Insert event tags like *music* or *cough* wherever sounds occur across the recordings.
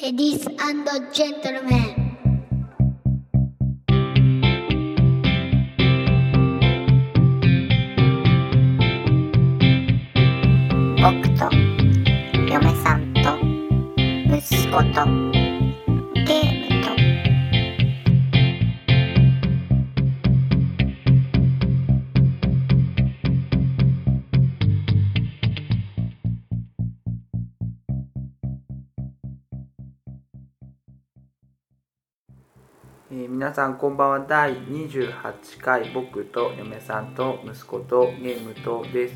Ladies and gentlemen. 僕と嫁さんと息子と皆さんこんばんは。第28回僕と嫁さんと息子とゲームとです。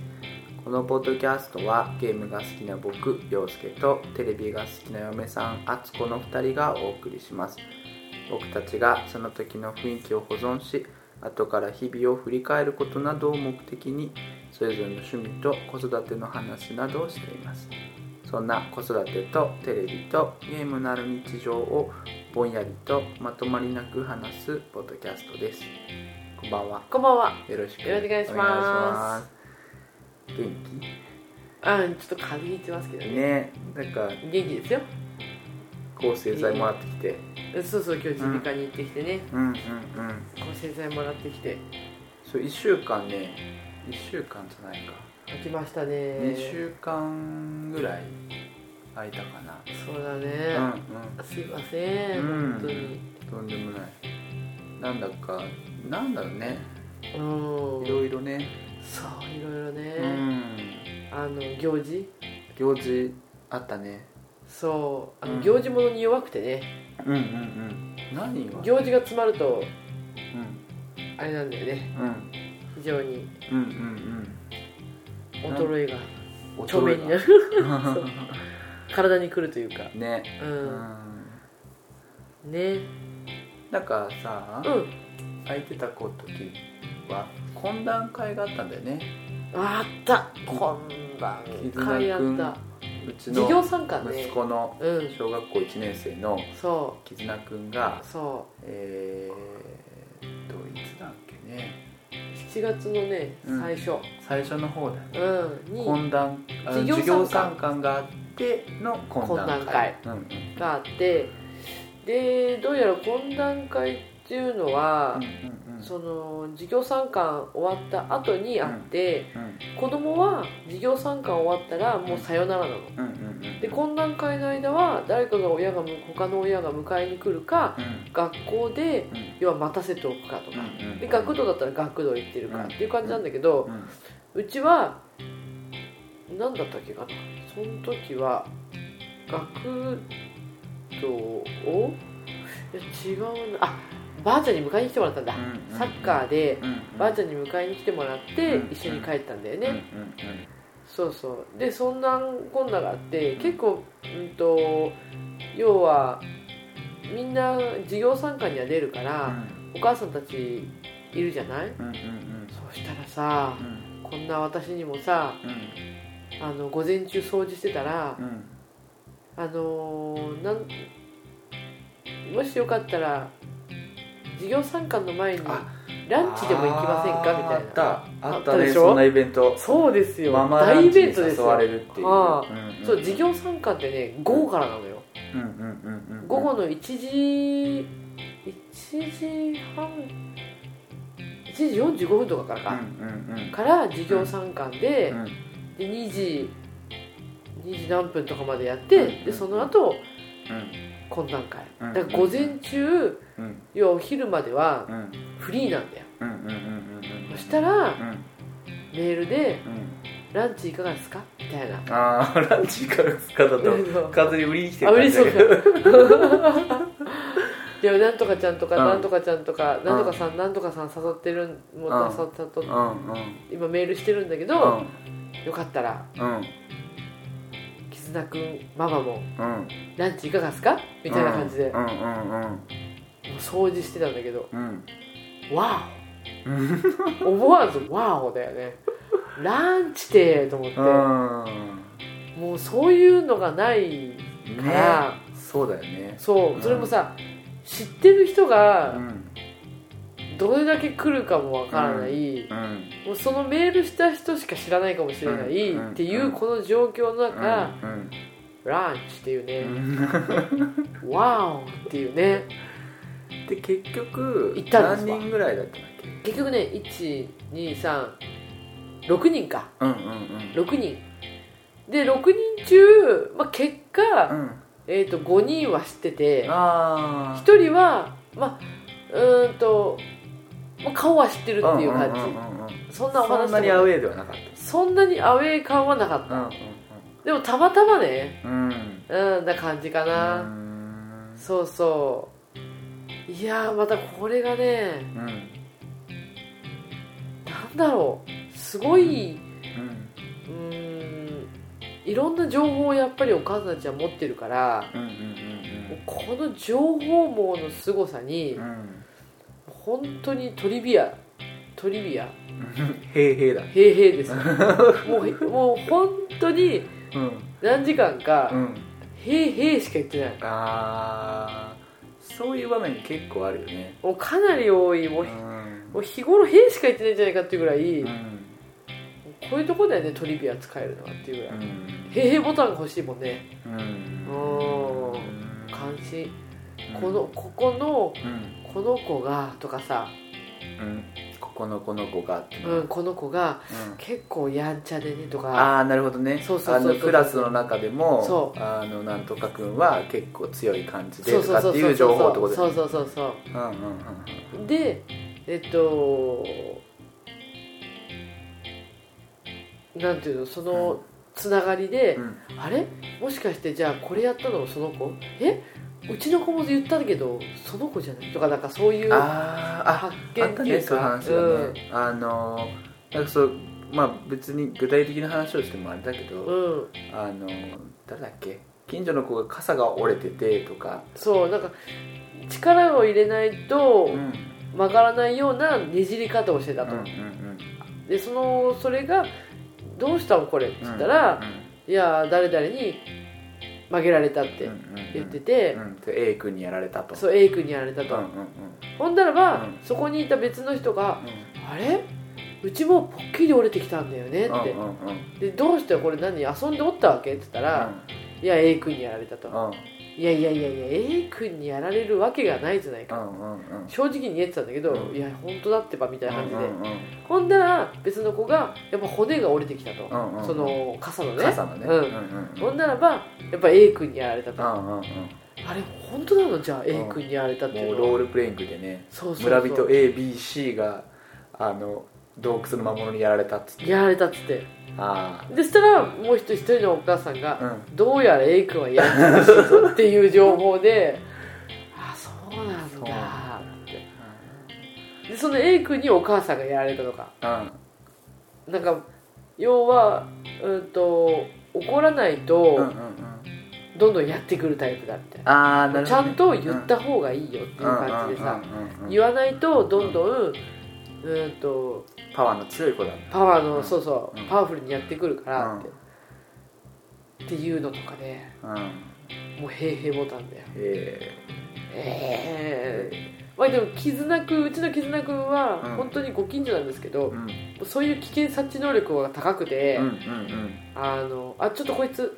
このポッドキャストはゲームが好きな僕陽介とテレビが好きな嫁さんあつこの2人がお送りします。僕たちがその時の雰囲気を保存し後から日々を振り返ることなどを目的にそれぞれの趣味と子育ての話などをしています。そんな子育てとテレビとゲームのある日常をぼんやりとまとまりなく話すポッドキャストですこんばんはこんばんは。よろしくよろしくお願いしますお願いします元あ、ちょっと風邪ひいてますけど気ね。ねなんか元気ですよ。抗生剤もらってきてそうそう、今日耳鼻科に行ってきてね。うんうんうん抗生剤もらってきて。そう1週間ね1週間じゃないか来ましたね。2週間ぐらい空いたかな。そうだね。うんすいません、うん。本当に。とんでもない。なんだかなんだろうね。うん。いろいろね。そう、いろいろね。うん。あの、行事？行事あったね。そう。あの、うん。行事ものに弱くてね。うんうんうん。何が？行事が詰まると、うん。あれなんだよね。うん。非常に。うんうん衰えが、うん？著名になる。*laughs* 体に来るというか。ね。う。うん。んね。なんかさうん。空いてた時は懇談会があったんだよね。あった。こんばん会あった。うちの息子のうん。小学校1年生のそ絆くんうがそえーっといつだっけね。う7月のねうん。最初。最初の方だよね。うん。に授授業参観があっての懇談会。があってでどうやら懇談会っていうのはうんうんその授業参観終わった後にあってうん子供は授業参観終わったらもうさよならなの。うんうんうん。で懇談会の間は誰かが親が他の親が迎えに来るかうん。学校でうん。要は待たせておくかとか。うんうんで学童だったら学童行ってるかっていう感じなんだけど、うん。うちは何だったっけかなその時は学童をいや違うな。あばあちゃんに迎えに来てもらったんだ、うんサッカーでうんうん。ばあちゃんに迎えに来てもらってうん一緒に帰ったんだよね、うんうんそうそう。でそんなこんながあって結構うんと要はみんな授業参観には出るから、お母さんたちいるじゃない？うんうんうん。そしたらさうん。こんな私にもさうんあの午前中掃除してたらうんあのーなんもしよかったら授業参観の前にあランチでも行きませんかみたいな。あったねそんなイベント。そうですよ。大イベントですよ誘われるっていう。ああんんそう授業参観ってね午後からなのよ。午後の1時1時半1時45分とかからか、うんうんうん。から授業参観で,、うんで2時2時何分とかまでやって、うん。でその後うん。懇談会。うん。だから午前中うん。要はお昼まではうん。フリーなんだよ。うんうんうんうんそしたらうん。メールでうん「ランチいかがですか?」みたいな。ああランチいかがですか？だと風に売りに来てあ嬉しそう感じだけど。いや *laughs* なんとかちゃんとかうん。なんとかちゃんとかなんとかさんなんとかさん誘ってるもううん。今メールしてるんだけうどんよかったらうん絆くんママもうんランチいかがですか？みたいな感じで。うんうんもう掃除してたんだけどうん。わうん。お。思わずワオだよね。ランチてと思って。うんもうそういうのがないから、ね。そうだよね。そう。それもさ知ってる人うがんどれだけ来るかもわからない、うん。もうそのメールした人しか知らないかもしれないうん。っていうこの状況の中、うん。ランチっていううね、ん。*laughs* ワオっていうねで結局行ったんですか何人ぐらいだったんだっけ？結局ね1236人か。うんうん6人。で6人中、まあ、結果、うん。うんえー、と5人は知っててあ1人はまあうーんと、まあ、顔は知ってるっていう感じ、んんうんうんそんなおそ話んなにアウェェーではなかっそんなにアウェー感はなかった、たでもたまたまねうん。うんうんな感じかうな、ん。そうそう。いやーまたこれがねうん。なんだろう。すごいうん。いろんな情報をやっぱりお母さんたちは持ってるからうんうんもうこの情報網の凄さにうんうん本当にトリビアトリビア。*laughs* へいへいだ。平々です。*laughs* もうもう本当にうん。何時間かうん。平々しか言ってない。あー。そういう場面結構あるよね。もうかなり多い。もう,、うん。もう日頃平しか言ってないんじゃないかっていうぐらい、うん。こういうとこだよねトリビア使えるのはっていうぐらい、うん。平々ボタンが欲しいもんね。うん。うん。このここのうんこの子がとかさ、うん。ここのこの子がってうん、この子がうん。結構やんちゃでねとか。ああなるほどね。そうそうそうそう。あのクラスの中でもそう。あのなんとかくんは結構強い感じでそうとそうそうそうかっていう。情報ってことそうね。そうそうそうう。んうんうんでえっとなんていうのそのつながりで、うん。あれ？もしかしてじゃあこれやったの？その子？え？うちの子も言ったけどその子じゃないとかなんかそういうあーあ発あ見っていうったねそういうか話だね、あのなんかそうまあ別に具体的な話をしてもあれだけど、うん、うん、あの誰だっけ？近所の子が傘が折れててとか、そうなんか力を入れないとうん。曲がらないようなねじり方をしてたと、うんうんでそのそれが「どうしたのこれ」ってうん言ったら「いや誰々に曲げられた」って言ってて、うん。で A 君にやられたと。そう A 君にやられたと、うんうんほんだらば、うんそこにいた別の人がうん「あれ？うちもポッキリ折れてきたんだよね」って、うんうんうん。でどうしてこれ何？遊んでおったわけ？って言ったら「いや A 君にやられたと」うんいやいやいやいや A 君にやられるわけがないじゃないか、正直に言えてたんだけど、うん。いや本当だってばみたいな感じで、ほんだら別の子がやっぱ骨が折れてきたと、その傘のね。傘のね。ほんならばやっぱ A 君にやられたと、あれ本当なの？じゃあん。A 君にやられたっていもううのは。ロールプレイングでね。そうそうそう。村人 ABC があの洞窟の魔物にやられたっつって。やられたっつって。あでそしたらもう一人一人のお母さんが、あうん。どうやら A 君はやってほしいぞっていう情報で *laughs* あそうなんだ。ってでその A 君にお母さんがやられたとか。うん。なんか要はうんと怒らないとうんうんうん。どんどんやってくるタイプだみたいな、ああなるほどね。ちゃんと言った方がいいよっていう感じでさ、言わないとどんどんうんとパワーの強い子だパワーの、うん。そうそう、うん。パワフルにやってくるからって、うん。って。いうのとかでうん。もう平々ボタンだよ。え。ええ。まあでも絆くんうちの絆くんはうん。本当にご近所なんですけど、そういう危険察知能力が高くて、うんうんあのあちょっとこいつ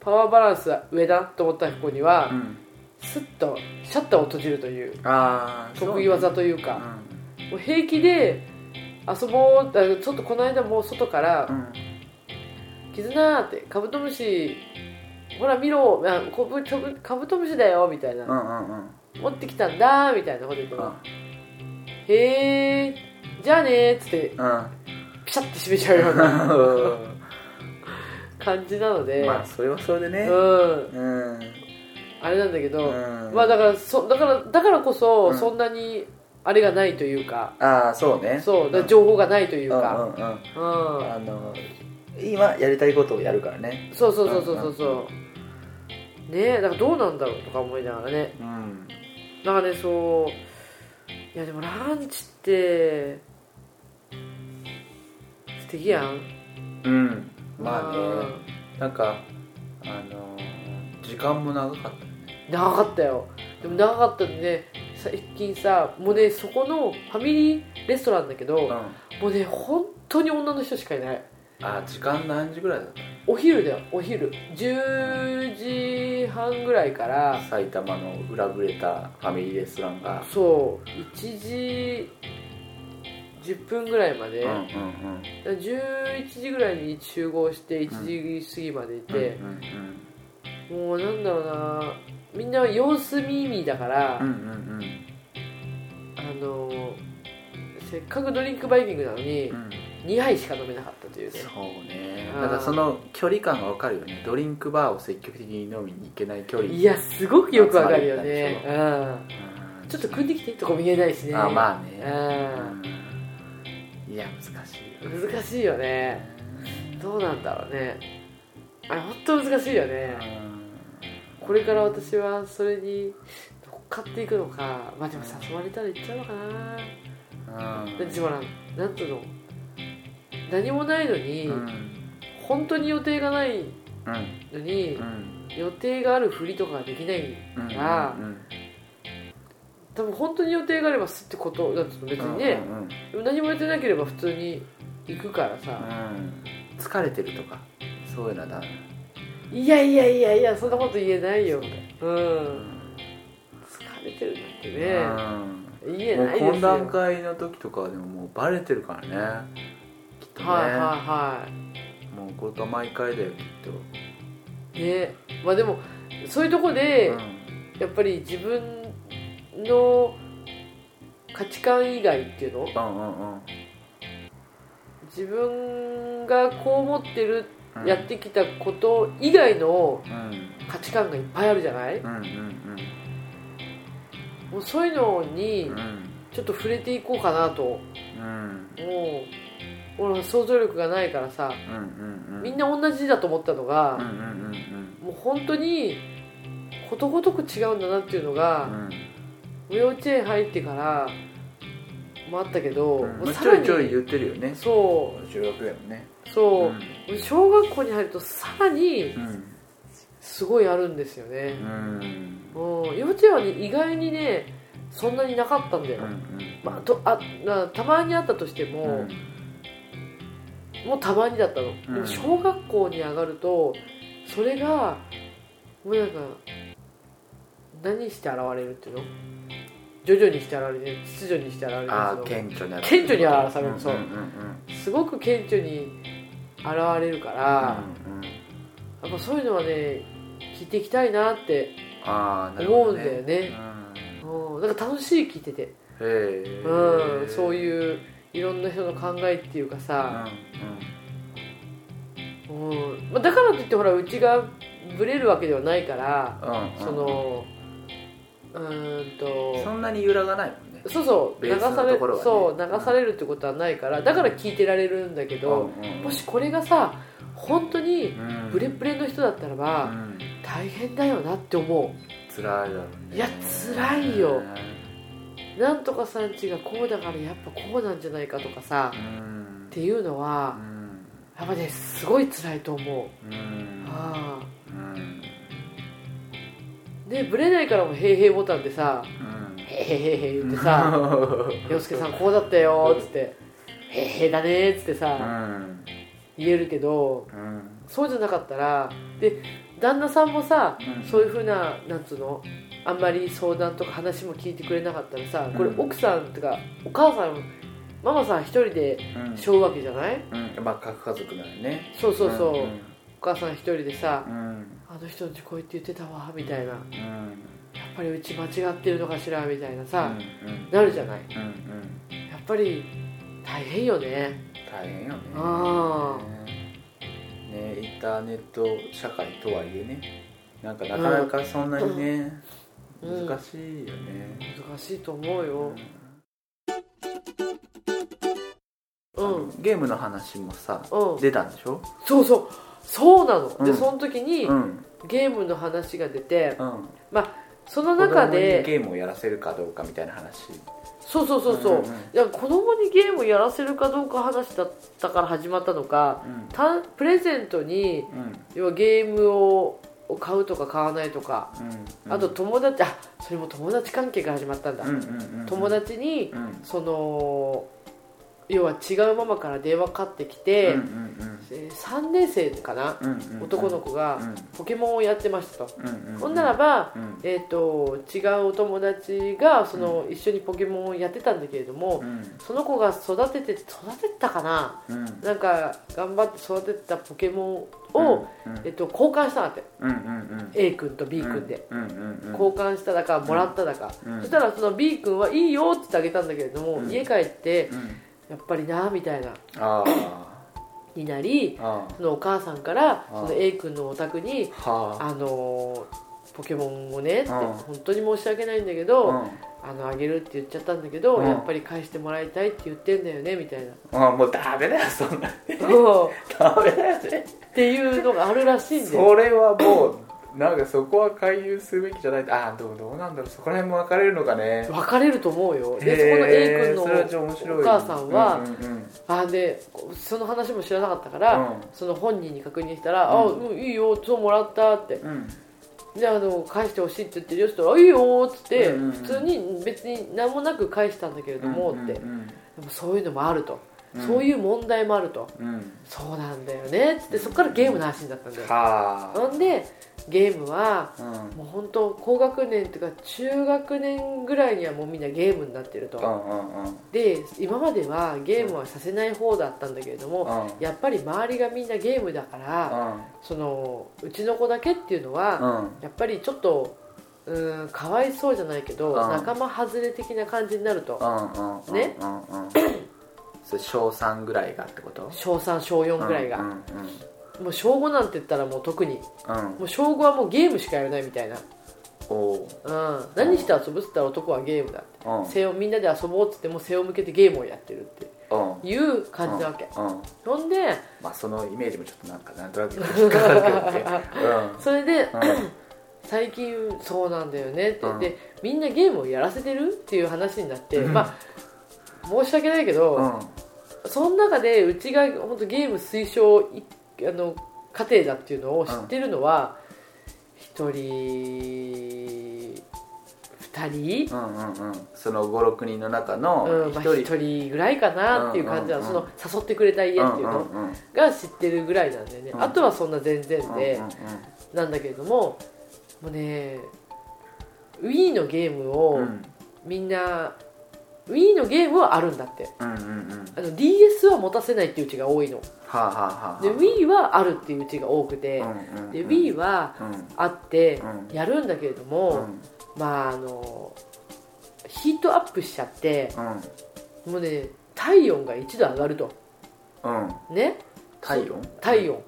パワーバランス上だと思った子には、うん。うんスッとシャッターを閉じるという得意技というか、もう平気で遊ぼうだちょっとこの間もう外からうん「絆」って「カブトムシほら見ろあこぶちょぶカブトムシだよ」みたいな、うんうんうん。持ってきたんだみたいなこと言ってもうん「へえじゃあね」っつってうん。ピシャッて閉めちゃうような感じなので、まあそれはそれでね。うん。うん。あれなんだけど、うん。まあだからそだからだからこそ、うん。そんなにあれがないというか。ああそうね。そう情報がないといううんうんか、うん。うん。あの今やりたいことをやるからね。そうそうそうそうそうそう。ねえだからどうなんだろうとか思いながらね。うん。なんかねそういやでもランチって素敵やん。うん。まあね。なんかあの時間も長かった。長かったよ。でも長かったんでね最近さもうねそこのファミリーレストランだけど、もうね本当に女の人しかいない。あ時間何時ぐらいだっお昼だよお昼。10時半ぐらいからた埼玉の裏ぶれたファミリーレストランが。そう1時10分ぐらいまで、うんうんうん。11時ぐらいに集合して1時過ぎまでいて、うんうん。もうなんだろうなみんな様子見見だから、うんうんうん。あのせっかくドリンクバイキングなのにうん。うん2杯しか飲めなかったというね。そうね。だからその距離感が分かるよね。ドリンクバーを積極的に飲みに行けない距離。いやすごくよくわかるよね。集うんう。ん。ちょっと組んできてとかも言えないしね。あまあね。ううん。いや難しいよん難しいよね。どうなんだろうね。あれ本当難しいよねこれから私はそれに乗っかっていくのかまあでも誘われたら行っちゃうのかな。うん。だってほらなんとの何もないのに、うん。本当に予定がないうんのに、うん。予定があるふりとかができないうんからうん。多分本当に予定があればすってことだと別にね、うんうん何も予定なければ普通に行くからさ、うん。疲れてるとかそういうのはダメいやいやいやいやそんなこと言えないよ。うん。疲れてるなんてね、言えもうないですよ。懇談会の時とかはでももうバレてるからね。きっとね、はいはいはもうこれが毎回だよきっいね。まあでもそういうとこと、で、うん。やっぱり自分の価値観以外っていうの？うんうんうん。自分がこう思ってるうんやってきたこと以外のうん価値観がいっぱいあるじゃない？もうそういうのにちょっと触れていこうかなと。うん。もう俺は想像力がないからさ。みんな同じだと思ったのがもう本当にことごとく違うんだなっていうのうがん。幼稚園入ってからもあったけどうん。さらにちょいちょい言ってるよね。そ中学園ねう。そう小学校に入るとさらにうんすごいあるんですよね。うん。うん。幼稚園はね意外にねそんなになかったんだよ、まあ、とあなたまにあったとしても、うん。もうたまにだったの、うん。でも小学校に上がるとそれがもうなんか何して現れるっていうの？徐々にして現れる秩序にして現れるああその。顕著に顕著に表される。そう。うんうんうん。すごく顕著に現れるから、うんうんやっぱそういうのはね聞いていきたいなって思うんだよね。うん。なんか楽しい聞いてて、うんへえうん、そうういういろんな人の考えっていうかさ、うんまあ、だからといってほらうちがブレるわけではないから、そのうーんと。そんなに揺らがないもんねそうそう流されそう流されるってことはないからだから聞いてられるんだけど、もしこれがさ本当にうん。ブレブレの人だったらうば、ん。大変だよなって思辛いだろうね。いや辛いよ。うなんとかさんちがこうだからやっぱこうなんじゃないかとかさうん。っていうのうはん。やっぱねすごい辛いと思う。うん。あうん。あでブレないからも「へいへい」ボタンでさうん「へいへいへいへい」言ってさ「洋介さんこうだったよ」っつって「へいへいだね」っつってうさん。言えるけどうん。そうじゃなかったらで旦那さんもさうん。そういうふうななんつうのあんまり相談とか話も聞いてくれなかったらさこれうん奥さんとかお母さんママさん一人でうん。背負うわけじゃない？うん。まあ核家族なのね。そうそうそう、ん。お母さん一人でさうんあの人んちこう言って言ってたわみたいな。やっうんぱりうち間違ってるのかしらみたいなさ、うんなるじゃない。うんうん。やっぱり大変よね。大変よね。あね。インターネット社会とはいえね。なんかなかなかそんなにね、うん。難しいよね、難しいと思うよ。うん。ゲームの話もさうん。出たんでしょ？そうそうそうなの、でうん。その時にうん。ゲームの話が出てうん。その中子供にでゲームをやらせるかどうかみたいな話。そうそうそうそう、んんいや子供にゲームやらせるかどうか話だったから始まったのかたプレゼントにうん。要はゲームを買うとか買わないとか、うん。あと友達あそれも友達関係が始まったんだ、うんうんうんうん。友達にうん。その要は違うママから電話かかってきて、うんうんえー3年生かな、うんうんうん。男の子がうん。ポケモンをやってましたと、うんうんうん。ほんならば、うん。えー、と違うお友達がその、一緒にポケモンをやってたんだけれども、うん。その子が育てて育てたかなうん。なんか頑張って育てたポケモンを、うんえっと、交換したんだって。うんうんうん。A 君と B 君で、うんうんうん交換しただかもらっただか、うん。そしたらその B 君はいいよって言ってあげたんだけれども、うん。家帰ってうんやっぱりなみたいな。あになりそのお母さんからあその A 君のお宅にあ。あのポケモンをねってうん。本当に申し訳ないんだけど、うん。あのあげるって言っちゃったんだけど、うん。やっぱり返してもらいたいって言ってんだよねみたいな。あもうダメだよそんな。そう。*laughs* ダメだよね。っていうのがあるらしいんだよ。それはもうなんかそこは回遊すべきじゃない。あどうどうなんだろう。そこら辺も分かれるのかね。分かれると思うよ。でそこの A 君のお母さんは、うんうんうん。あでその話も知らなかったから、うん。その本人に確認したら「うん。あうんいいよそうもらった」って。うん。であの返してほしいって言ってるよって言ったら「いいよ」っつって、うんうんうん。普通に別に何もなく返したんだけれどもって、うんうんでもそういうのもあると、うんそういう問題もあると、そうなんだよね。っつってそこからゲームの話になったんだよ。はなんでゲームはあうん。もう本当高学年というか中学年ぐらいにはもうみんなゲームになってると、で今まではゲームはさせない方だったんだけれども、うん。やっぱり周りがみんなゲームだから、そのうちの子だけっていうのは、うん。やっぱりちょっとうーんかわいそうじゃないけど、うん。仲間外れ的な感じになると、ね *laughs* それ小3ぐらいがってこと？小3小4ぐらいが、うんうんもう小5なんて言ったらもう特に。うん。うんもう小5はもうゲームしかやらないみたいな、おう。うん、何して遊ぶっつったら男はゲームだって。うん。背をみんなで遊ぼうっつっても背を向けてゲームをやってるってうん。いう感じなわけ、うん。うん。ほんでまあそのイメージもちょっとなんかなんとなく引っかかるけど。ね *laughs* それでうんうん。最近そうなんだよねって、うん。でみんなゲームをやらせてるっていう話になって、うん。まあ申し訳ないけど、うん。その中でうちが本当ゲーム推奨いあの家庭だっていうのを知ってるのは一、人二人、うんうんうん。その56人の中のうん。まあ、一人一人ぐらいかなっていう感じなの、うんうんうん。その誘ってくれた家っていうのうんうんうん。が知ってるぐらいなんだよね、うん。あとはそんな全然で、うんうんなんだけれどももうね Wii のゲームをうん。みんな Wii のゲームはあるんだって。うんうんうん。あの DS は持たせないっていううちが多いの。はあはあはあで Wii はあるっていううちが多くて、うんうんうん。で Wii はうんあってうん。やるんだけれどうも、ん。まああのヒートアップしちゃってうん。もうね体温が1度上がると。うん。ね？体温？体温。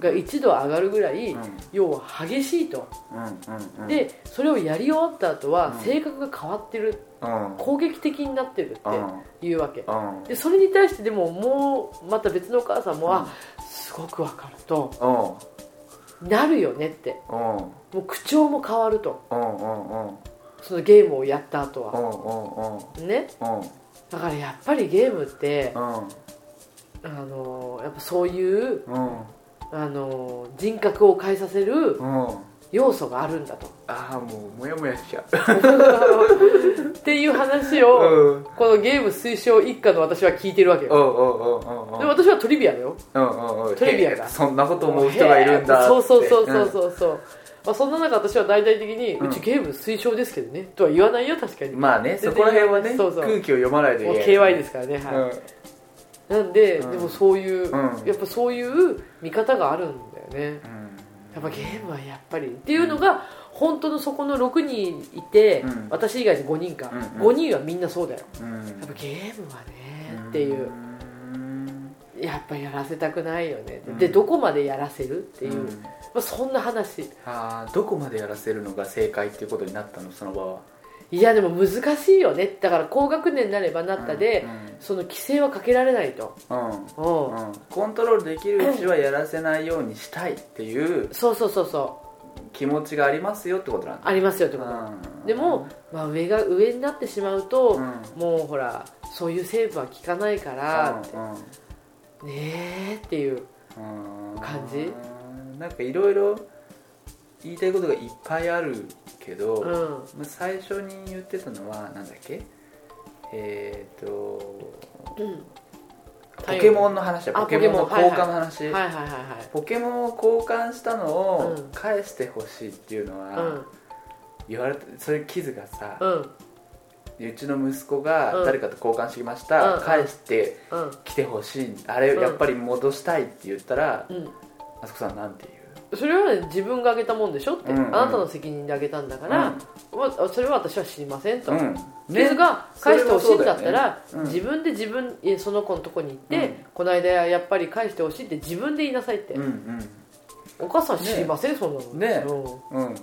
が1度上がるぐらい、うん。要は激しいと、うんでそれをやり終わった後はうん。性格が変わってる、うん。攻撃的になってるうん。っていうわけ。うん。でそれに対してでももうまた別のお母さんも、うん。あすごくわかると。うん。なるよねって。うん。もう口調も変わると。そのゲームをやった後うはね。うん。だからやっぱりゲームってうんあのやっぱそういううん。あの人格を変えさせるうん。要素があるんだと。ああもうモヤモヤしちゃ *laughs* っていう話うをうん。このゲーム推奨一家の私は聞いてるわけよ。うんうんうんうんで私はトリビアだよ。うんうんうん。トリビアだ。そんなこと思う人がいるんだそうそうそうそうそうそう、まあ、そんな中私は大々的に、ううんちゲーム推奨ですけどね。とは言わないよ確かに、まあねそこら辺はねそうそう。空気を読まないといもうけない。KY ですからねはい、うんなんで、うん。でもそういう、うん。やっぱそういう見方があるんだよね。やっぱゲームはやっぱり。っていうのが本当のそこの6人いて、うん。私以外に5人か、うん5人はみんなそうだよ。うん。うんやっぱゲームはねっていう。うんやっぱやらせたくないよね、うん。でどこまでやらせるっていう、うん。まあ、そんな話。あーどこまでやらせるのが正解っていうことになったのその場はいやでも難しいよね。だから高学年になればなったで、その規制はかけられないと、うん。うん。うん。うんコントロールできるうちはやらせないようにしたいっていうそうそうそうそ気持ちがありますよってことなんありますよってこと、うん。でも、まあ、上が上になってしまうと、うん。もうほらそういう成分は効かないから、うんねえっていううん。感じ？なんかいろいろ言いたいことがいっぱいあるけど、うん。まあ最初に言ってたのはなんだっけ？えっ、とうん。ポケモンの話だ。あポケモン。の交換の話、ポケモンを交換したのをうん。返してほしいっていうのは、うん。言われてそれキズがさ、うちの息子がうん。誰かと交換してきました、うん。返してうん。来てほしい。あれうん。やっぱり戻したいって言ったら、うん。あそこさんなんてそれは自分があげたもんでしょって、うんうん。あなたの責任であげたんだから、まそれは私は知りませんと、うん、が返してほしいんだったら、ね。うん。自分で自分えその子のとこに行って、うん。この間やっぱり返してほしいって自分で言いなさいって、うんうん。お母さん知りません、そんなの。ね。う。んうん。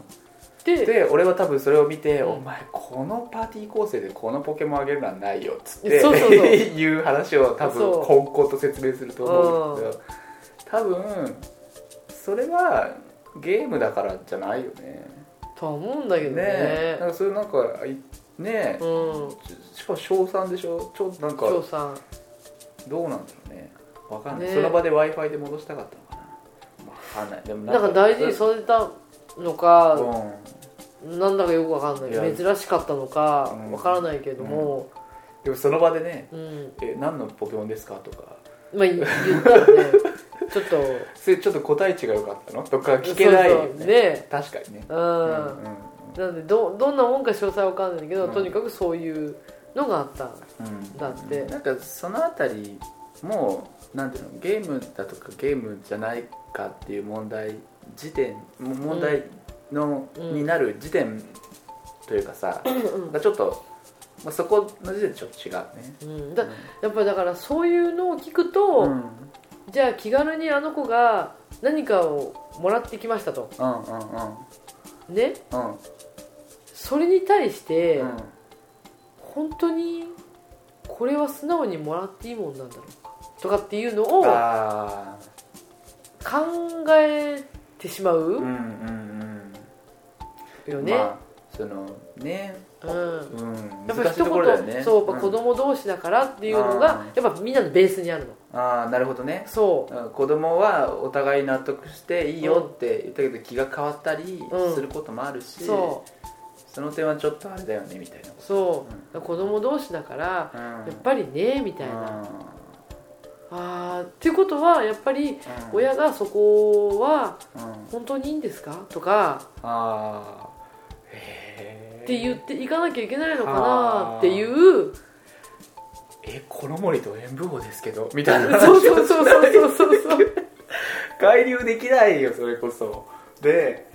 でで俺は多分それを見て、うん。お前このパーティー構成でこのポケモンあげるのはないよっつってそうそうそう。*laughs* いう話を多分こんこんと説明すると思うんですけど多分それはゲームだからじゃないよね。とは思うんだけどね。ね。なんかそれなんかいねうん。しかも小3でしょ？ちょっとなんか張さんどうなんだろうね。わかんない、ね。その場で w i f i で戻したかったのかな。わかんない。でもなんか大事にされたのか、うん。なんだかよくわかんない珍しかったのかうん。わからないけども、でもその場でねうん「え何のポケモンですか?」とか。まあ言言ったらね *laughs* ちょっと。それちょっと答え値が良かったの？とか聞けないよね。ね。確かにね。うん、うんなんでどどんなもんか詳細わかんないけど、うん。とにかくそういうのがあったうんだって。なんかそのあたりもなんていうのゲームだとかゲームじゃないかっていう問題時点も問題の、うんになる時点というかさ、うん。がちょっと、まあ、そこの時点でちょっと違うね。うん、だやっぱりだからそういうのを聞くと、うんじゃあ気軽にあの子が何かをもらってきましたと。うんうんうんね？うんそれに対して、うん本当にこれは素直にもらっていいもんなんだろうか？とかっていうのを考あえてしまうーうんうんうん。よね、まあそのね。うん。うん。やっぱり一難しいところだよね。言そうやっぱ子ん。供同士だからっていうのが、やっぱみんなのベースにあるのああなるほどね。そう。ん子供はお互い納得していいよって言ったけど気が変わったりうん。することもあるし、う。そその点はちょっとあれだよねみたいな。う。そう、子供同士だからうん。やっぱりねみたいな、あーっていうことはやっぱりうん。親がそこはうん。本当にいいんですか？とかああへえって言っていかなきゃいけないのかなっていうえこの森と演舞法ですけどみたいな。そうそうそうそうそうそう。そう介入できないよそれこそ。で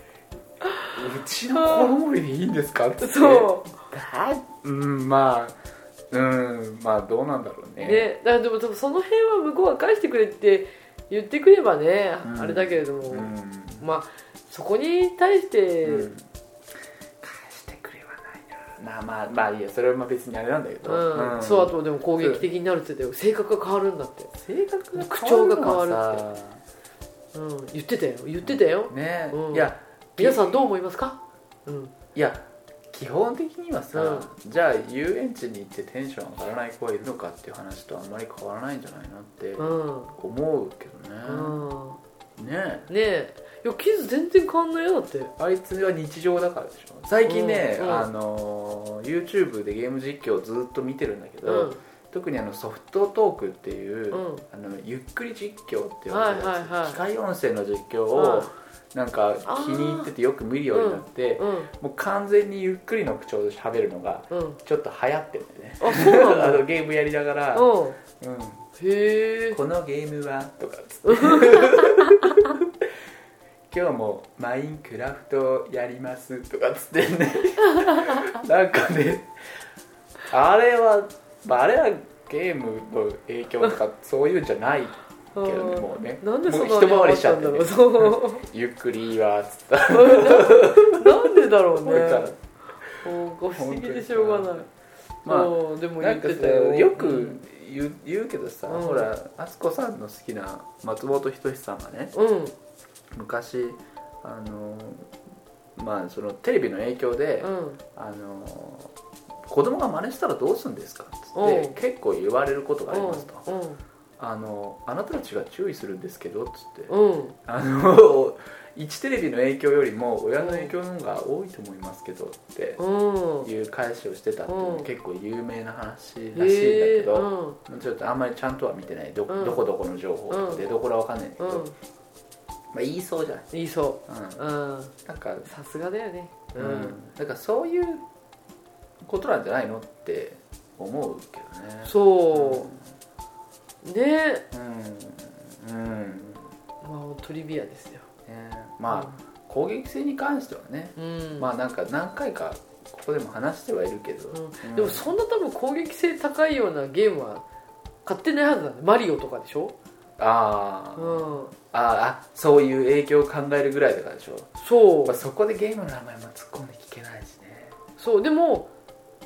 うちのこの森でいいんですかって。そう。だうんまあうんまあどうなんだろうね。ね、だでもその辺は向こうが返してくれって言ってくればね、うん。あれだけれども、うんまあそこに対して、うんまあまあまあいいやそれはまあ別にあれなんだけど、うん。ん。そうあとでも攻撃的になるって言ってたよ性格が変わるんだって、性格が口調が変わるるって。うん、言ってたよ言ってたよ。ね、うん。いや皆さんどう思いますか？うん。いや基本的にはさ、うじゃあ遊園地に行ってテンション上がらない子がいるのかっていう話とあんまり変わらないんじゃないのってうん。思うけどね、うん。ねねえいやキズ全然変わんないよだって。あいつは日常だからでしょ。最近ね、うんうん。あの YouTube でゲーム実況をずっと見てるんだけど、うん。特にあのソフトトークっていう、うん。あのゆっくり実況って言われてるやつ、はいはいはい。機械音声の実況うをん。なんか気に入っててよく見るようになって、うんもう完全にゆっくりの口調で喋るのがうん。ちょっと流行ってるんだよね。あそうなんだ *laughs* あのゲームやりながら、うん。うん。へえこのゲームは？とかっつって *laughs* 今日もマインクラフトやりますとかっつってね。*laughs* なんかねあれは、まあ、あれはゲームの影響とかそういうんじゃないけどねもうね。なんでそんな一回りしちゃって、ね。ゆっくりいいわっつった。*laughs* なんでだろうね。思うからもう不思議でしょうがない。まあでも言っなんかさてたよよく言う言うけどさ、うん。ほら敦子さんの好きな松本人志さんがねうん昔あのまあそのテレビの影響で、うん。あの子供が真似したらどうするんですか？っつってうん結構言われることがありますと、う。ん。あのあなたたちが注意するんですけどっつって。うん。あの *laughs* 1テレビの影響よりも親の影響の方が多いと思いますけどってうん。いう返しをしてたっていう結構有名な話らしいんだけど、うんちょっとあんまりちゃんとは見てないど,、こどこの情報でどこらわかんないんだけど、うんまあ、言いそうじゃない、言いそう。ん、ううん。なんか、さすがだよね。ううん。ん、だからそういうことなんじゃないのって思うけどね。そう。ね。うん、うん。まあトリビアですよ。ね、まあ攻撃性に関してはね、うん。まあなんか何回かここでも話してはいるけど、うん。でもそんな多分攻撃性高いようなゲームは買ってないはずなんでマリオとかでしょ？あー、うん。あーあそういう影響を考えるぐらいだからでしょ、そう。まあ、そこでゲームの名前も突っ込んで聞けないしね。そうでも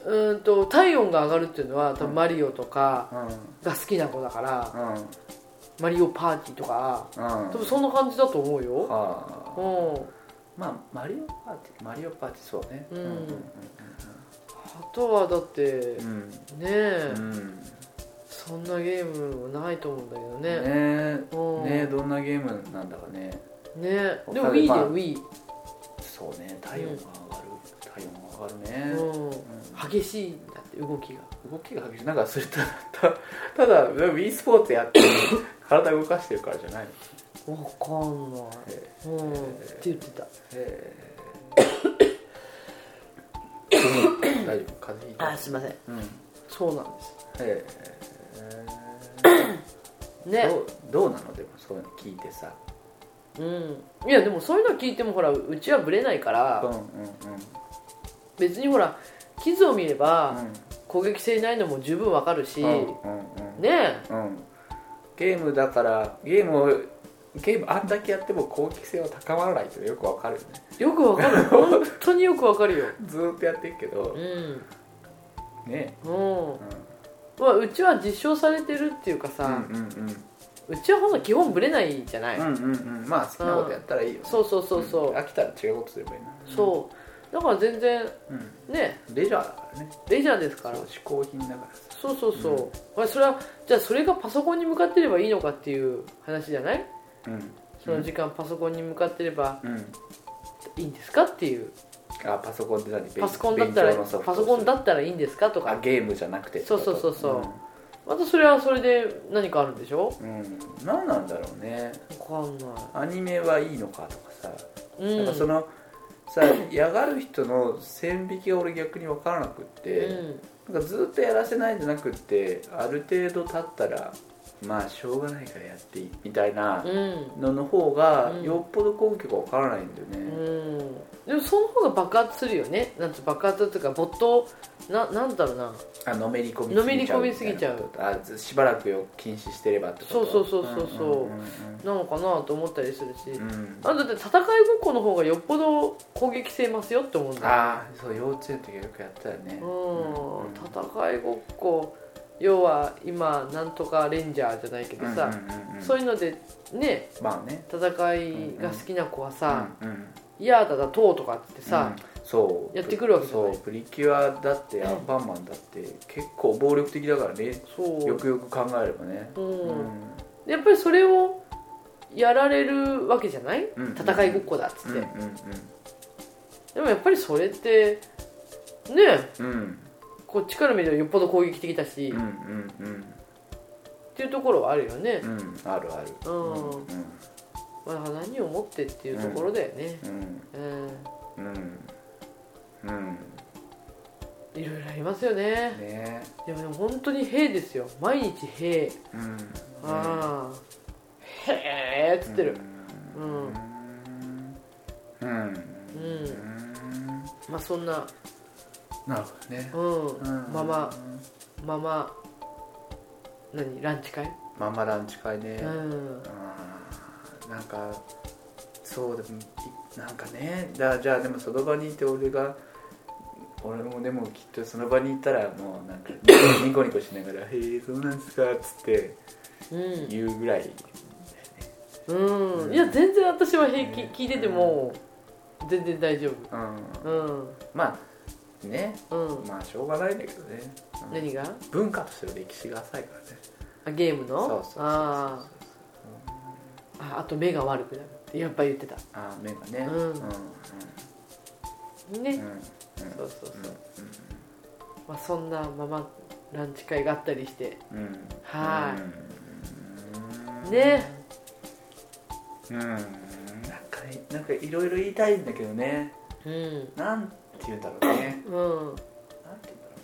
うーんと体温が上がるっていうのは多分マリオとかうん。が好きな子だから、うん。マリオパーティーとかうん。多分そんな感じだと思うよ。はあうん。まあマリオパーティーマリオパーティーそうね。うん。うんあとはだってうん。ねえ、うんうんそんなゲームないと思うんだけどね。ね。うん。ねどんなゲームなんだかね。ね。でも Wii でまあ Wii、そうね。体温が上がる。体温が上がるね。うん。うん。激しいんだって動きが。動きが激しい。なんかそれ *laughs* ただただ w スポーツやって *laughs* 体動かしてるからじゃないの。わかんない。えうん。って言ってた。え *coughs* 大丈夫。風邪ひいた。あすいません。うん。そうなんです。ええね。どうどうなの？でもそういうの聞いてさ。うん。いやでもそういうの聞いてもほらうちはブレないから、うんうんうん。別にほら地図を見れば、うん。攻撃性ないのも十分わかるし、うんうんうん。ね。うん。ゲームだからゲームをゲームあんだけやっても攻撃性は高まらないってよくわかるよね。えよくわかる。*laughs* 本当によくわかるよ。ずーっとやってるけど。うん。ね。うん。うまあ、うちは実証されてるっていうかさ、んうんうん。うちはほんと基本ブレないじゃない、うんうんうんまあ好きなことやったらいいよね。そうそうそうそう、ん。飽きたら違うことすればいいなそう。だから全然うん。ね。レジャーだからね。レジャーですから。嗜好品だからさ。そうそうそう、まあ、それはじゃあそれがパソコンに向かってればいいのかっていう話じゃない？うん。その時間パソコンに向かってればうん。いいんですかっていうあパソコンで何？パソコンだったらパソコンだったらいいんですかとあかゲームじゃなくてそうそうそうそう。またそれはそれで何かあるんでしょ？うん、うん、何なんだろうね。わかんない。アニメはいいのかとかさ、うん。なんかそのさ嫌がる人の線引きが俺逆に分からなくって、なんかずっとやらせないんじゃなくってある程度経ったらまあしょうがないからやっていいみたいなうん。うんのの方がうん。よっぽど根拠が分からないんだようね、ん。でもその方が爆発するよね。なんて爆発というか没頭。ななんだろうな。あのめり込みのめり込みすぎちゃう。あしばらくよ禁止してればってこと？そうそうそうそうそう。んんなのかなと思ったりするし、うん。うんあだって戦いごっこの方がよっぽど攻撃性ますよって思うんだよ。ああそう幼稚園の時よくやったよね。うん。戦いごっこ要は今なんとかレンジャーじゃないけどさ、うんうんうんうん。そういうのでねまあね。戦いが好きな子はさうんうん「いやだだとう」とかってさ、うん。そう。やってくるわけじゃない？そう。プリキュアだってアンパンマンだって結構暴力的だからね。そう。よくよく考えればね。うん。やっぱりそれをやられるわけじゃない、うん戦いごっこだっつって、うんでもやっぱりそれってね。うんうんこっちから見るとよっぽど攻撃的だし、うんうっんうん。ていうところはあるよね、うんうんあるある。うん。うんまあ、何をもってっていうところだよね、うんうん。うん。うん。いろいろありますよね。ね。でもでも本当に兵ですよ。毎日兵。うん。ああ。へえっつってる。うん。うん。うん。うん。まあそんななるほどね。うん、うん。ママママ何ランチ会？ママランチ会ね。うん。あーなんかそうでもいなんかね。だじゃあでもその場にいて俺が俺もでもきっとその場にいたらもうなんか *coughs* ニコニコしながら「へえそうなんですか」っつってうん。言うぐらいうん、いや全然私は平気。聞いてても全然大丈うん。夫うん。まあね。うん。まあしょうがないんだけどね、うん。何が？文化としての歴史が浅いからね。あゲームの？そうそうそうそうあー。ああと目が悪くなる。ってやっぱ言ってた。あ目がね。うん。うんね、うんそうそうそう、うんまあ、そんなママランチ会があったりして。うん。はい。うん。ね。うん。なんかなんかいろいろ言いたいんだけどね。うん。なんて言うんだろうね。うん。なんて言うんだろ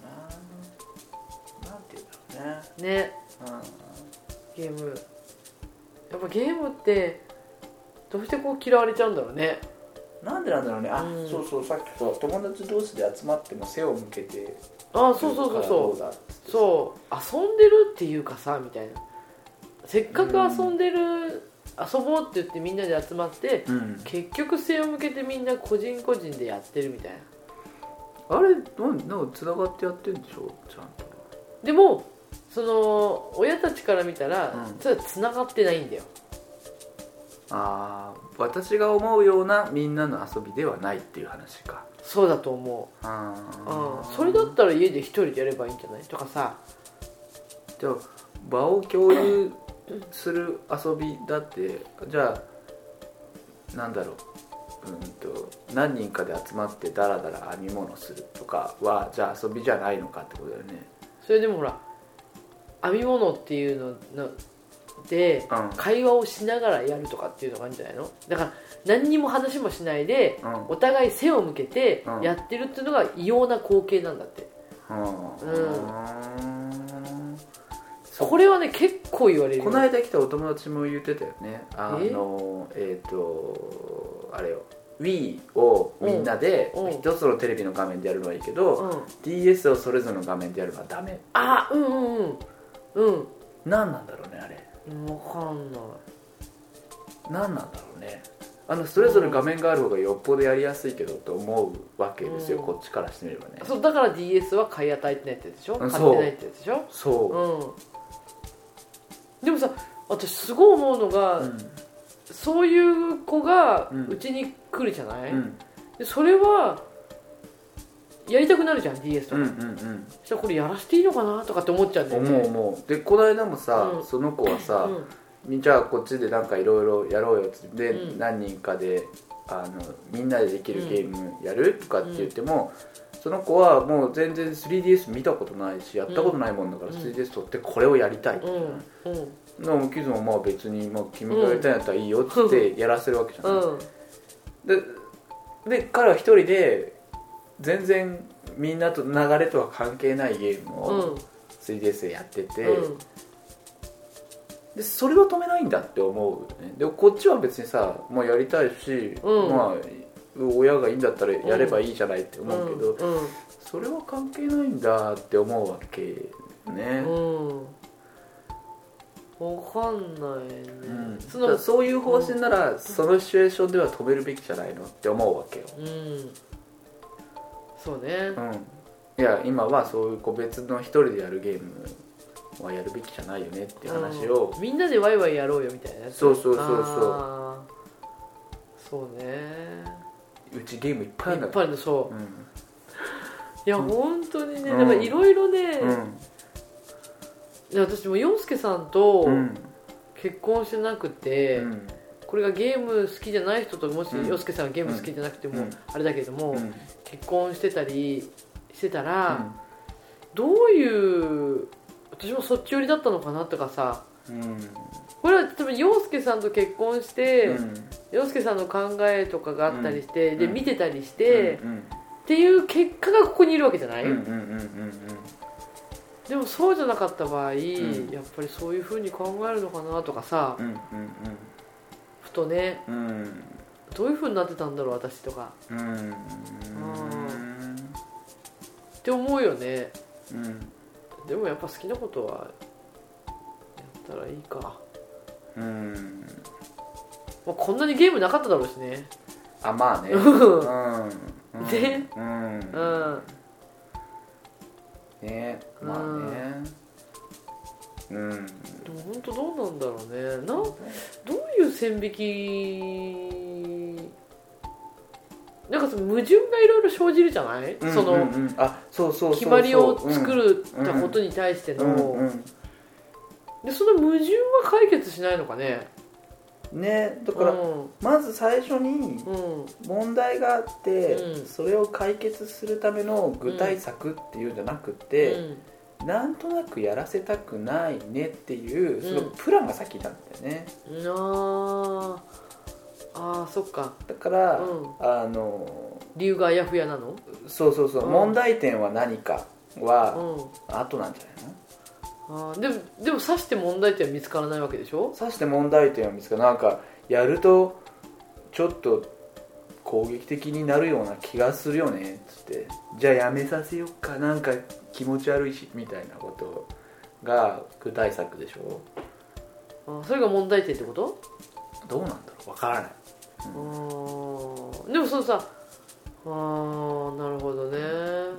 うな。なんて言うんだろうねねゲーム。やっぱゲームってどうしてこう嫌われちゃうんだろうね。うんなんでなんだろうね。あ、うん。そうそう。さっきそう友達同士で集まっても背を向けて。あそうそうそうそう。そう。遊んでるっていうかさみたいな。せっかく遊んでる、遊ぼうって言ってみんなで集まってうん。結局背を向けてみんな個人個人でやってるみたいなあれなんなんか繋がってやってんでしょ？ちゃんと。でもその親たちから見たら、うん。それは繋がってないんだよ。ああ私が思うようなみんなの遊びではないっていう話か。そうだと思あう、あうん、それだったら家で一人でやればいいんじゃない？とかさ。じゃあ場を共有する遊びだってじゃあなんだろううんと何人かで集まってダラダラ編み物するとかはじゃあ遊びじゃないのかってことだよね。それでもほら編み物っていうののでうん。会話をしながらやるとかっていうのがあるんじゃないの？だから何にも話もしないでうん。お互い背を向けてうん。やってるっていうのが異様な光景なんだって。うんこれはね結構言われるよ。この間来たお友達も言ってたよね。あのえ？っ、とあれよ。Wii をみんなでうん。一つのテレビの画面でやるのはいいけど、うん。DS をそれぞれの画面でやるのはダメ。あうんうんうん。うん。何なんだろうねあれ。分かんない。何なんだろうね。あのそれぞれ画面がある方がよっぽどやりやすいけどと思うわけですよ、うん。こっちからしてみればね。そうだから DS は買い与えてないってやつでしょ？うん買ってないってやつでしょ？そう、うんでもさ私すごい思うのが、うんそういう子がうちに来るじゃない、うん。でそれはやりたくなるじゃん DS とか、うんうんそしたらこれやらせていいのかなとかって思っちゃうんだよね。うん思う思う。でこの間もさ、うん。その子はさ、うん。じゃあこっちでなんかいろいろやろうよっつって何人かであのみんなでできるゲームやる、とかって言っても、その子はもう全然 3DS 見たことないしやったことないもんだから、うん。3DS 取ってこれをやりたいってうん。うん。のもキズもまあ別に、まあ、君がやりたいんだったらいいよっつってやらせるわけじゃない、うん。でで彼は一人で全然みんなと流れとは関係ないゲームうをん 3DS でやってて、うん。でそれを止めないんだって思うよね。でこっちは別にさもうやりたいし、うん。まあ親がいいんだったらやればいいじゃないって思うけど、うんそれは関係ないんだって思うわけね、うん。分かんないね、うん。そのそういう方針なら、そのシチュエーションでは止めるべきじゃないのって思うわけよ、うん。そうね。うん、いや今はそういう個別の一人でやるゲームはやるべきじゃないよねっていう話をうん。みんなでワイワイやろうよみたいなそうそうそうそう。そうねうちゲームいっぱいあるんだいっぱいあるのそう。うん。いやう。ん本当にねうん。だからいろいろね、うん。いや私も洋介さんとうん結婚してなくて、うん。これがゲーム好きじゃない人ともしうん。洋介さんがゲーム好きじゃなくてもうん。あれだけども、うん。結婚してたりしてたら、どういう私もそっち寄りだったのかなとかさうんこれは多分洋介さんと結婚して、うん。洋介さんの考えとかがあったりして、でうん。見てたりして、うんっていう結果がここにいるわけじゃない、うんうんうんうんでもそうじゃなかった場合、ん。やっぱりそういうふうに考えるのかなとかさ、うんふとねうん。うんどういうふうになってたんだろう私とか。うんうん。って思うよね。うん。でもやっぱ好きなことはやったらいいか、うん。まあ、こんなにゲームなかっただろうしね。あまあね。ううん。んうん。ね。うん。うん。ね。まあね。うん。でも本当どうなんだろうね。などういう線引きなんかその矛盾がいろいろ生じるじゃない、うんその、うんうん。あそうそうそうそう。決まりを作るるたことに対しての、うんうんでその矛盾は解決しないのかね。ねだから、うん。まず最初にうん。問題があって、うん。それを解決するための具体策っていうんじゃなくて、なんとなくやらせたくないねっていうそのプランが先なんだよね、うん、あ。ーあーそっか。だから、うん。あの理由があやふやなの？そうそうそう、うん。問題点は何かうはん。後なんじゃないの？でもでも刺して問題点は見つからないわけでしょ？さして問題点を見つかるなんかやるとちょっと攻撃的になるような気がするよね。っつってじゃあやめさせよっか。なんか気持ち悪いしみたいなことが具体策でしょ？あーそれが問題点ってこと？どうなんだろう。わからない、あーでもそのさあーなるほどね。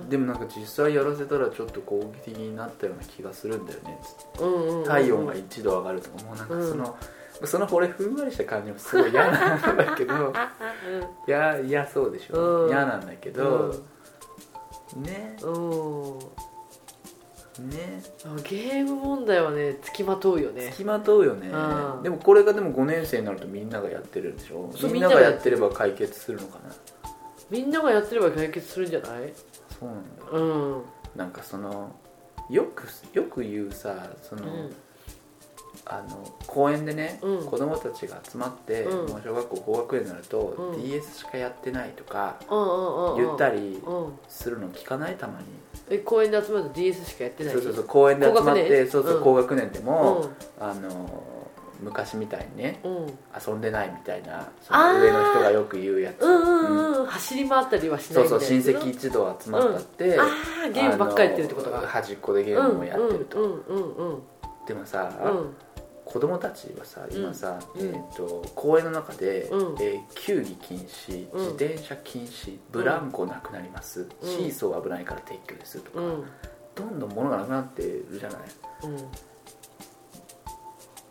でもなんか実際やらせたらちょっと攻撃的になったような気がするんだよね。つってうんうんうんうん。体温が1度上がるとかも。うなんかその、その俺ふんわりした感じもすごい嫌なんだけど *laughs* いやいやそうでしょ、うん。嫌なんだけど、ね。うん、うんね。あゲーム問題はねつきまとうよね。付きまとうよね。うん。でもこれがでも5年生になるとみんながやってるんでしょ。そうみんながやってれば解決するのかなみんながやってれば解決するんじゃない？そうなんだうん。なんかそのよくよく言うさその、うん。あの公園でね、うん。子供たちが集まって、うん。もう小学校高学年になると、うん。DS しかやってないとか言ったりうん。するの聞かないたまに、え公園で集まると DS しかやってない？そうそうそう公園で集まってそうそう高学年でも、あの昔みたいにねうん。うん遊んでないみたいなその上の人がよく言うやつ、うんうんうん。走り回ったりはしなそいうみたいな。そう親戚一同集まったって、ああゲームばっかりやってるってことがあの端っこでゲームをやってると、でもさ、うん。子供たちはさ今さ、うん。えー、と公園の中で、うん。えー球技禁止うん。自転車禁止、ブランコなくなります、うん。シーソー危ないから撤去ですとか、うん。どんどん物がなくなってるじゃない？うん。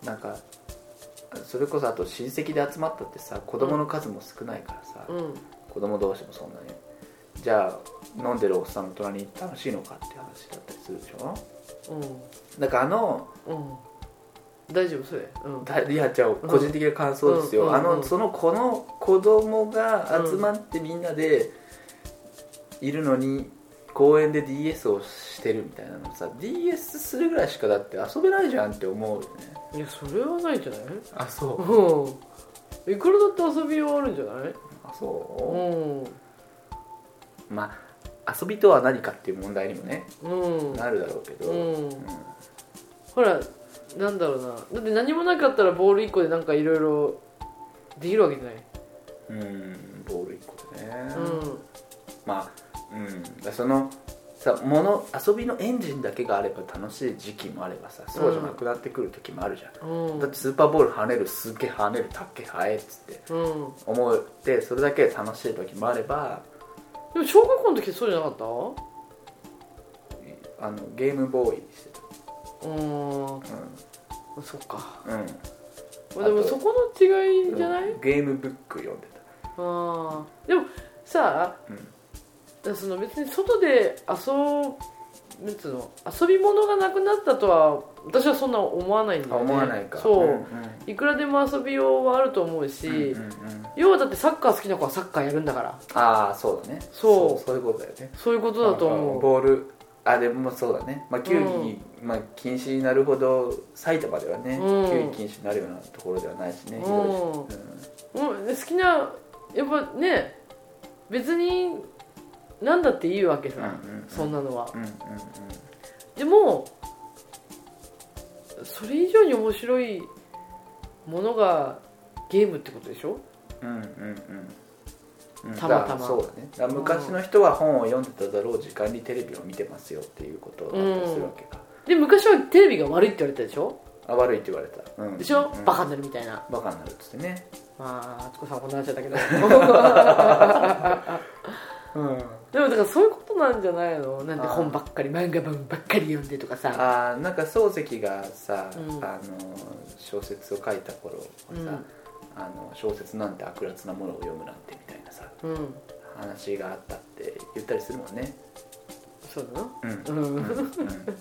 なんかそれこそあと親戚で集まったってさ子供の数も少ないからさ、うん。子供同士もそんなに。じゃあ飲んでるおっさんの隣に楽しいのかって話だったりするでしょ？うん。だからあのうん。大丈夫それ？うん。だいやじゃあ個人的な感想ですよ、あうんうんうん。のそのこの子供が集まってみんなでいるのに公園で DS をしてるみたいなのさ DS するぐらいしかだって遊べないじゃんって思うよね。いやそれはないんじゃない？あそう。うん。いくらだって遊びはあるんじゃない？あそううん。まあ遊びとは何かっていう問題にもねうん。なるだろうけど、うん。ほらなんだろうな。だって何もなかったらボール1個でなんかいろいろできるわけじゃない？うんうんボール1個でね、うん。まあうん。そのさもの遊びのエンジンだけがあれば楽しい時期もあればさそうじゃなくなってくる時もあるじゃん、うん。だってスーパーボール跳ねるすっげえ跳ねるたっけはえっつってうん。思ってそれだけで楽しい時もあればでも小学校の時そうじゃなかった？あのゲームボーイしてうーん。たそっか。うん、うん、まあでもそこの違いじゃない、ゲームブック読んでた。あー。でもさうんだその別に外で遊ぶつうの遊び物がなくなったとは私はそんな思わないんだあよね。思わないか。そう、んいくらでも遊びようはあると思うし、うんうんうん。うん要はだってサッカー好きな子はサッカーやるんだから。ああそうだね。そう。そういうことだよね。そういうことだと思う。ボールあでもそうだね、まあ、球技、まあ、禁止になるほど埼玉ではね、うん。球技禁止になるようなところではないしね、うん。広いし。うん。で好きなやっぱね別に何だっていいわけさ、うんうんうん。そんなのは。うんうんでもそれ以上に面白いものがゲームってことでしょ？うんうんうん。うん。うんたま。たまそうだね。昔の人は本を読んでただろう時間にテレビを見てますよっていうことだったりするわけか、で昔はテレビが悪いって言われたでしょ？あ悪いって言われた、うん。でしょ、うん。バカになるみたいな。バカになるっつってね。まあ敦子さんこんな話だったけど。*laughs* うんでもだからそういうことなんじゃないの？なんで本ばっかり漫画本ばっかり読んでとかさ。あーなんか漱石がさ、うん。あの小説を書いた頃はさ、うん。あの小説なんて悪辣なものを読むなんてみたいなさうん。話があったって言ったりするもんね。そうだな。うん。うん。うん。うん。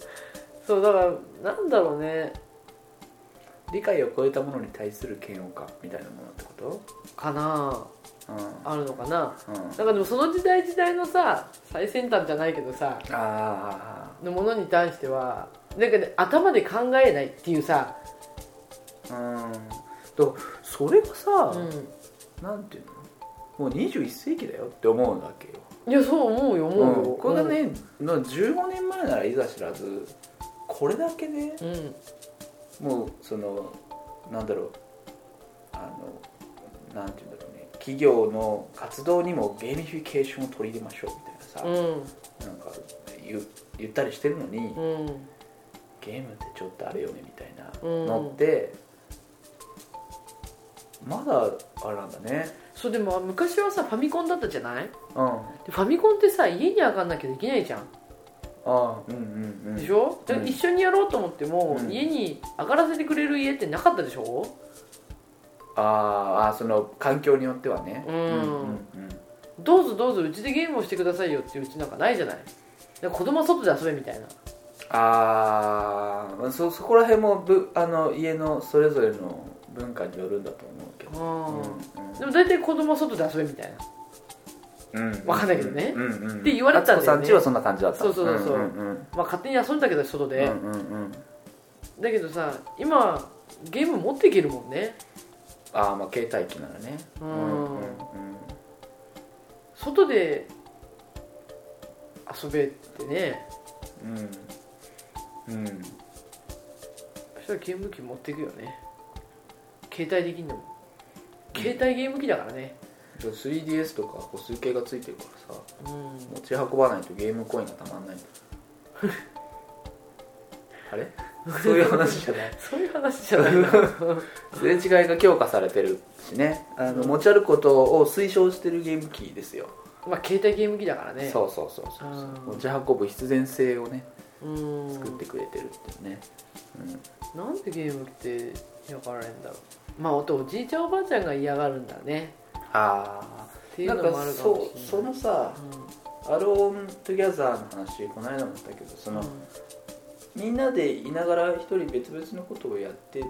*laughs* そうだからなんだろうね。理解を超えたものに対する嫌悪感みたいなものってこかな。とあるのかな。うん、うん、なんかでもその時代時代のさ最先端じゃないけどさあのものに対してはなんかね頭で考えないっていうさ、あうん。とそれがさ、うなんていうの？もう21世紀だよって思うわけよ、ん、いやそう思うよ思うよ、うん。これがね、の15年前ならいざ知らずこれだけねうん、もうそのなんだろう。あのなんていうんだろう。ね企業の活動にもゲーミフィケーションを取り入れましょうみたいなさ、うん。なんか言う言ったりしてるのに、うん。ゲームってちょっとあれよねみたいなうん。のって、まだあれなんだね。そうでも昔はさファミコンだったじゃない？うん。ファミコンってさ家に上がんなきゃできないじゃん。あうんうんうん。でしょ、でうん。一緒にやろうと思っても、うん。家に上がらせてくれる家ってなかったでしょ？あーあーその環境によってはね。うん。どうぞどうぞうちでゲームをしてくださいよっていううちなんかないじゃない。で子供は外で遊べみたいな。ああそそこら辺もぶあの家のそれぞれの文化によるんだと思うけど。うんでも大体子供は外で遊べみたいな。うんうんわかんないけどね。って言われてたんだよね。はそんな感じだった。そうそうそうまあ勝手に遊んだけど外で、だけどさ今ゲーム持っていけるもんねああまあ携帯機ならね。うん。うんうん外で遊べってね。うん。うん。そしたらゲーム機持っていくよね。携帯できんのも。携帯ゲーム機だからね。じゃあ 3DS とか歩数計がついてるからさ。うん。持ち運ばないとゲームコインがたまんない。*laughs* あれ？そういう話じゃない。そういう話じゃないな。すれ違いが強化されてるしね。あの持ち歩くことを推奨してるゲーム機ですよ、まあ携帯ゲーム機だからね。そうそうそうそうう。ん。持ち運ぶ必然性をねうん。作ってくれてるっていうね、なんでゲームって嫌がられるんだろう。まあおじいちゃんおばあちゃんが嫌がるんだね。あっていうのもあるかもしれない。そうそのさ「 Alone Together」の話この間も言ったけどその、みんなでいながら一人別々のことをやって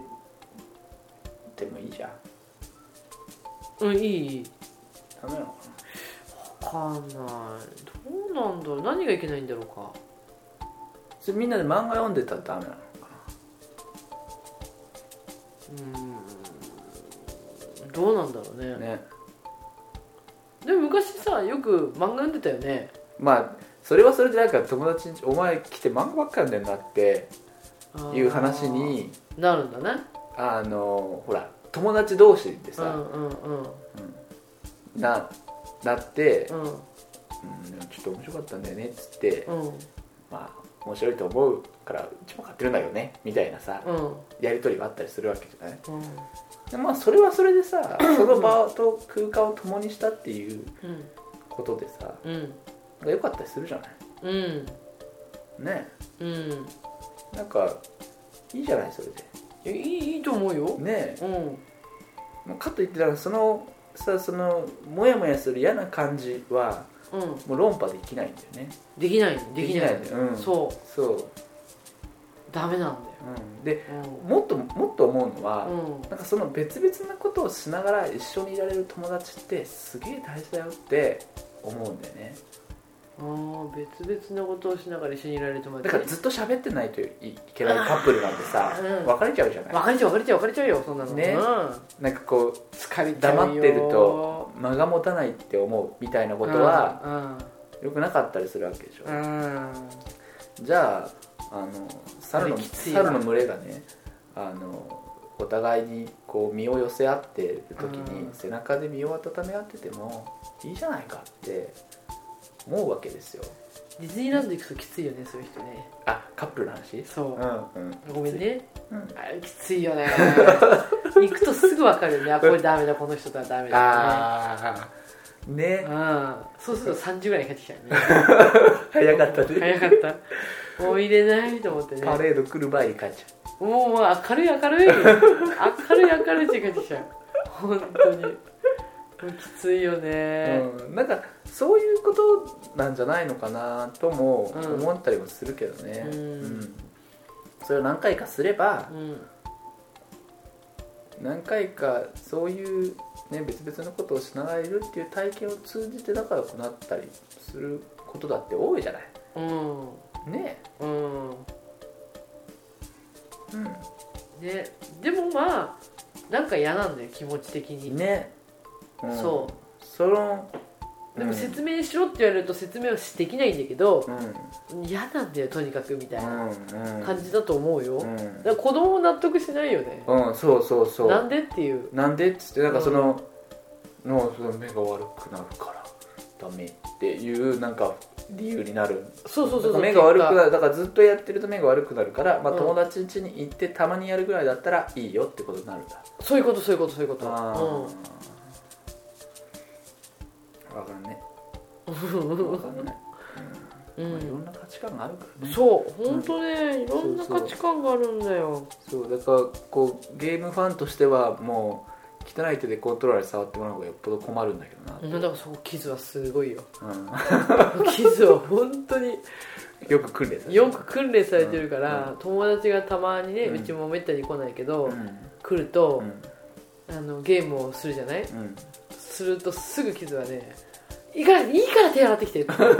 てもいいじゃん。うん、うん、いい。ダメなのかな。わかんない。どうなんだろう。何がいけないんだろうか。それみんなで漫画読んでたらダメなのかうん。どうなんだろうね。なね。でも昔さよく漫画読んでたよね。まあそれはそれでなんか友達に「お前来て漫画ばっかり読んでんな」っていう話になるんだね。あのほら友達同士でうんさ、うん。うん。ななって、うん。うんちょっと面白かったんだよねっつって、うん。まあ面白いと思うからうちも買ってるんだよねみたいなさ、うん。やり取りがあったりするわけじゃない？うん。でまあそれはそれでさ *clears throat* その場と空間を共にしたっていううん。ことでさうんが良かったりするじゃない。うん。ね。うん。なんかいいじゃないそれいやいいいいと思うよ。でね。うん。かといってだからそのさそのモヤモヤする嫌な感じはうん。もう論破できないんだよね。できないできない。できないうん。そう。そう、ダメなんうん、でだよもっともっと思うのは、うん。なんかその別々なことをしながら一緒にいられる友達ってすげえ大事だよって思うんだよね別々なことをしながら一緒にいられる友達だからずっと喋ってないといけないカップルなんてさうん。別れちゃうじゃない？別れちゃう別れちゃう別れちゃうよそんなの。ね。うん。なんかこう疲れ黙ってると間が持たないって思うみたいなことはうんよくなかったりするわけでしょ。うん。うんじゃああの猿の猿の群れがねあのお互いにこう身を寄せ合ってる時にうん。背中で身を温め合っててもいいじゃないかって思うわけですよ。ディズニーランド行くときついよねそういう人ね。あカップルの話？そう。うんうん。ごめんね。うんあれきついよね。*laughs* 行くとすぐ分かるよね。あこれダメだこの人とはダメだああね。ってね。うん。そうすると3時ぐらいに帰ってきちゃうね。*laughs* 早かったね。早かった。もう入れないと思ってね。パレード来る前に帰っちゃもうもう明るい明るい。明るい明るいうちに帰ってきちゃう。本当に。きついよう、ね。うん、なんかそういうことなんじゃないのかなともうん。思ったりもするけどね、うん。それを何回かすればうん。何回かそういう、ね、別々のことをしながらいるっていう体験を通じて仲良くなったりすることだって多いじゃない。うん。ね。うん。うん。ね。でもまあなんか嫌なんだよ気持ち的に、ね、うん。そそのでも説明しろって言われると説明はできないんだけどうん。嫌なんだよとにかくみたいなうん感じだと思うよ、うん。だから子供も納得しないよね、うん、そうそうそう。なんでっていう。なんでっつってなんかその,、のその目が悪くなるからダメっていうなんか理由。になる。そうそうそうそう。目が悪くなる。るだからずっとやってると目が悪くなるから、まあ、うん。友達ん家に行ってたまにやるぐらいだったらいいよってことになるんだ。そういうことそういうことそういうこと。あうん。あ、分かんね分 *laughs* かんない、うん。まあいろんな価値観があるからね。そう本当ねいろんな価値観があるんだよ。そうだからこうゲームファンとしてはもう汚い手でコントローラーで触ってもらう方がよっぽど困るんだけどな、だからそこ傷はすごいよ。う *laughs* 傷は本当に。ん、よく訓練されてる。よく訓練されてるから、うん。友達がたまにね、ううんちもめったに来ないけど、うん。来るとう、ん。あのゲームをするじゃない？うん。するとすぐ傷はねいいからいいから手洗ってきてダメダメ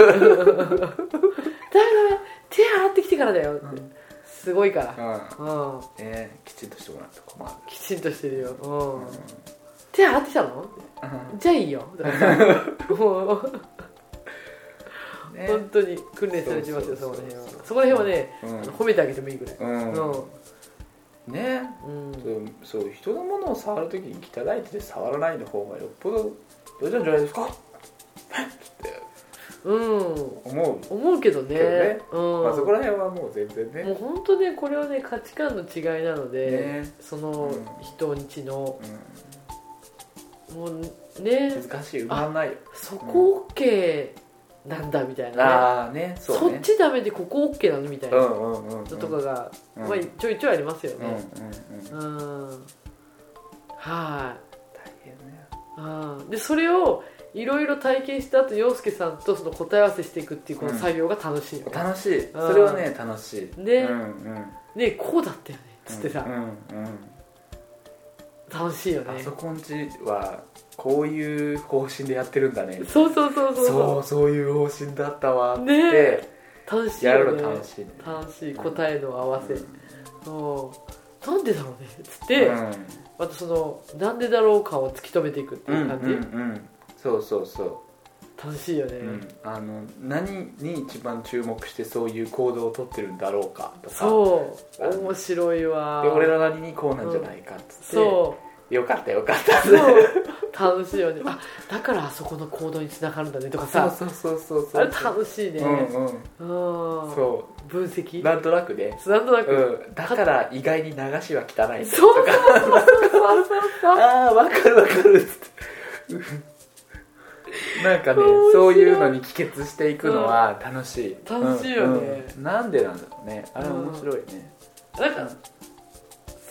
手洗ってきてからだよって、うん。すごいから、うん。うん、ねきちんとしてもらうと困る。きちんとしてるよ、うん。うん。手洗ってきたの？じゃあいいよ。*laughs* う。ね。本当に訓練されてますよそそうそうそう。こら辺は。そこら辺はね、うん。褒めてあげてもいいぐらい。うん。うん。ね。うん。そうそう人のものを触るときに汚い手で触らないの方がよっぽど大丈夫じゃないですか？ってうん。思う。思うけどね。けどね。うん。まあそこら辺はもう全然もうね本当ねこれはね価値観の違いなので、ね。そのうん人んちの。うもうね。ん難しい。埋まんないよ。そこ OK なんだみたいなね。ああねそね。っちダメでここ OK なのみたいうなのとかが、うん。まあ、ちょいちょいありますようんうんねうん。うん。はい。大変ねあーでそれをいろいろ体験した後陽介さんとその答え合わせしていくっていうこの作業が楽しいよね、楽しい。それはね楽しい。ね。うんうん。ねこうだったよねっつってさ、うんうん楽しいよね。あそこんちはこういう方針でやってるんだね。そうそうそうそうそう。そういう方針だったわって、ね。楽しいね。るの楽しいね。楽しい答えの合わせ、うん。そう。なんでだろうねっつって、うん。またそのなんでだろう感を突き止めていくってうんいう感じ、うんうんそうそうそ楽しいよね、う、うん、あの何に一番注目してそういう行動をとってるんだろうかとか。そう。面白いわ。で俺らなりにこうなんじゃないかっつって、そう。よかったよかった。そう。楽しいよね。あだからあそこの行動につながるんだねとかさ。そうそうそうそうあれ楽しいね、うんうん。うん。そ分析。うなんとなくね。なんとなく、うん、だから意外に流しは汚いそうそうそうそう。そうそうああ分かる分かるっつって *laughs* なんかねそういうのに帰結していくのは楽しい、楽しいよね。うんうんなんでなんだろうね。あれ面白いね。なんか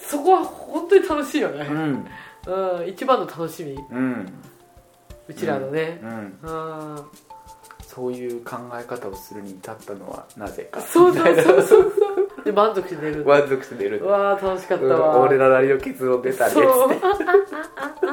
そこは本当に楽しいよね、うん。うん、一番の楽しみ。うん。うちらのね。うん。うん。そういう考え方をするに至ったのはなぜか。そうそうそうそう。*laughs* で満足して寝る。満足して寝る。うわー楽しかったうん。わ、俺らなりの結論出たね。っつそう。ってで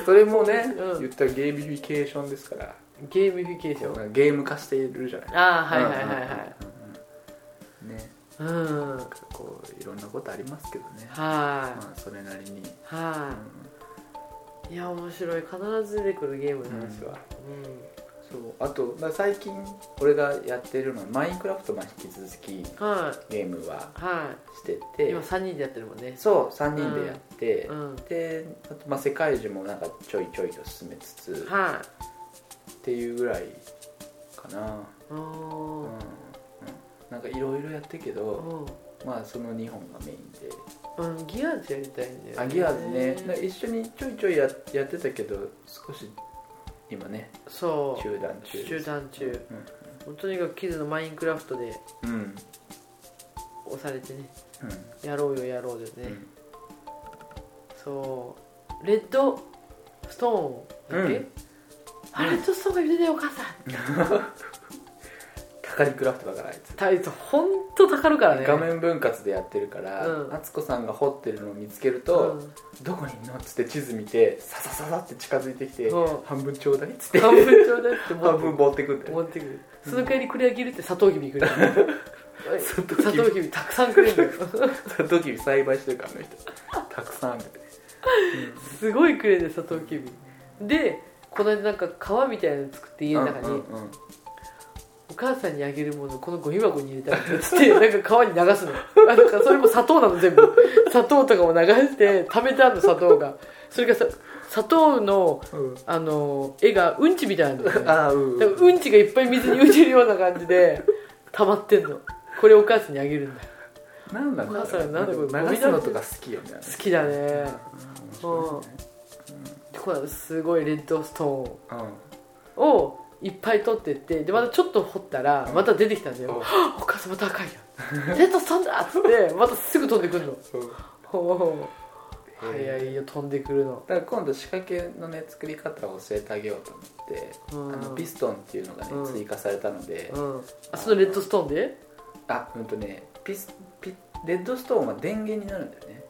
それもね、うん。言ったらゲーミフィケーションですから。ゲーミフィケーション。ゲーム化しているじゃない。ああはいはいはいはい。いねうんなんかこういろんなことありますけどね。はまあそれなりに、い。はいいや面白い。必ず出てくるゲームなんですわそうあと、まあ、最近俺がやってるのはマインクラフトも引き続きうんはい。ゲームははしていて。今3人でやってるもんね。そう3人でやって、うん。であとまあ世界中もなんかちょいちょいと進めつつはっていうぐらいかな、いうんうん。うん、なんかいろいろやってるけど、うまあその2本がメインで。んうんギアーズやりたいんだよあギアーズね。なんか一緒にちょいちょいややってたけど少し今ねそう。中断中中断中。もうとにかくキズのマインクラフトでうん。うん押されてねうん。やろうよやろうでね、うん。そう。レッドストーンだっけ、うん。あレッドストーンが言ってたよお母さん。高 *laughs* かりクラフトだからあいつ。大変本当たかるからね。画面分割でやってるからうん。敦子さんが掘ってるのを見つけるとうん「どこにいんの?」っつって地図見てささささって近づいてきてうん「半分ちょうだい」っつって。半分ちょうだいって半分持ってくんだよ持ってくる。その代わりこれあげるってサトウキビくれるサトウキビサトウキビたくさんくれるんだよ。サトウキビ栽培してるからあの人。たくさんある。すごいくれるサトウキビでこの間なんか皮みたいなの作って家の中に、お母さんにあげるものこのゴミ箱に入れたってつって *laughs* なんか川に流すの。あだからそれも砂糖なの全部。*laughs* 砂糖とかも流して食べてあるの砂糖が。それがさ砂糖のうん。あの絵がうんちみたいなんだよねああうん。多分うんちがいっぱい水に浮いてるような感じで溜まってんの。これお母さんにあげるんだ。よなんだろう。お母さんなんだこれ流すのとか好きよね。好きだね。うん。ねでこれすごいレッドストうん。ーンをいっぱい取ってってでまたちょっと掘ったらまた出てきたんだよ、はあお母さんまた赤いよレッドストーンだっつって *laughs* またすぐ飛んでくるの。早いよ飛んでくるの。だから今度仕掛けのね作り方を教えてあげようと思って、うん。あのピストンっていうのがね、うん。追加されたので、うん。あそのレッドストーンで？あうんとねピスピレッドストーンは電源になるんだよね、うん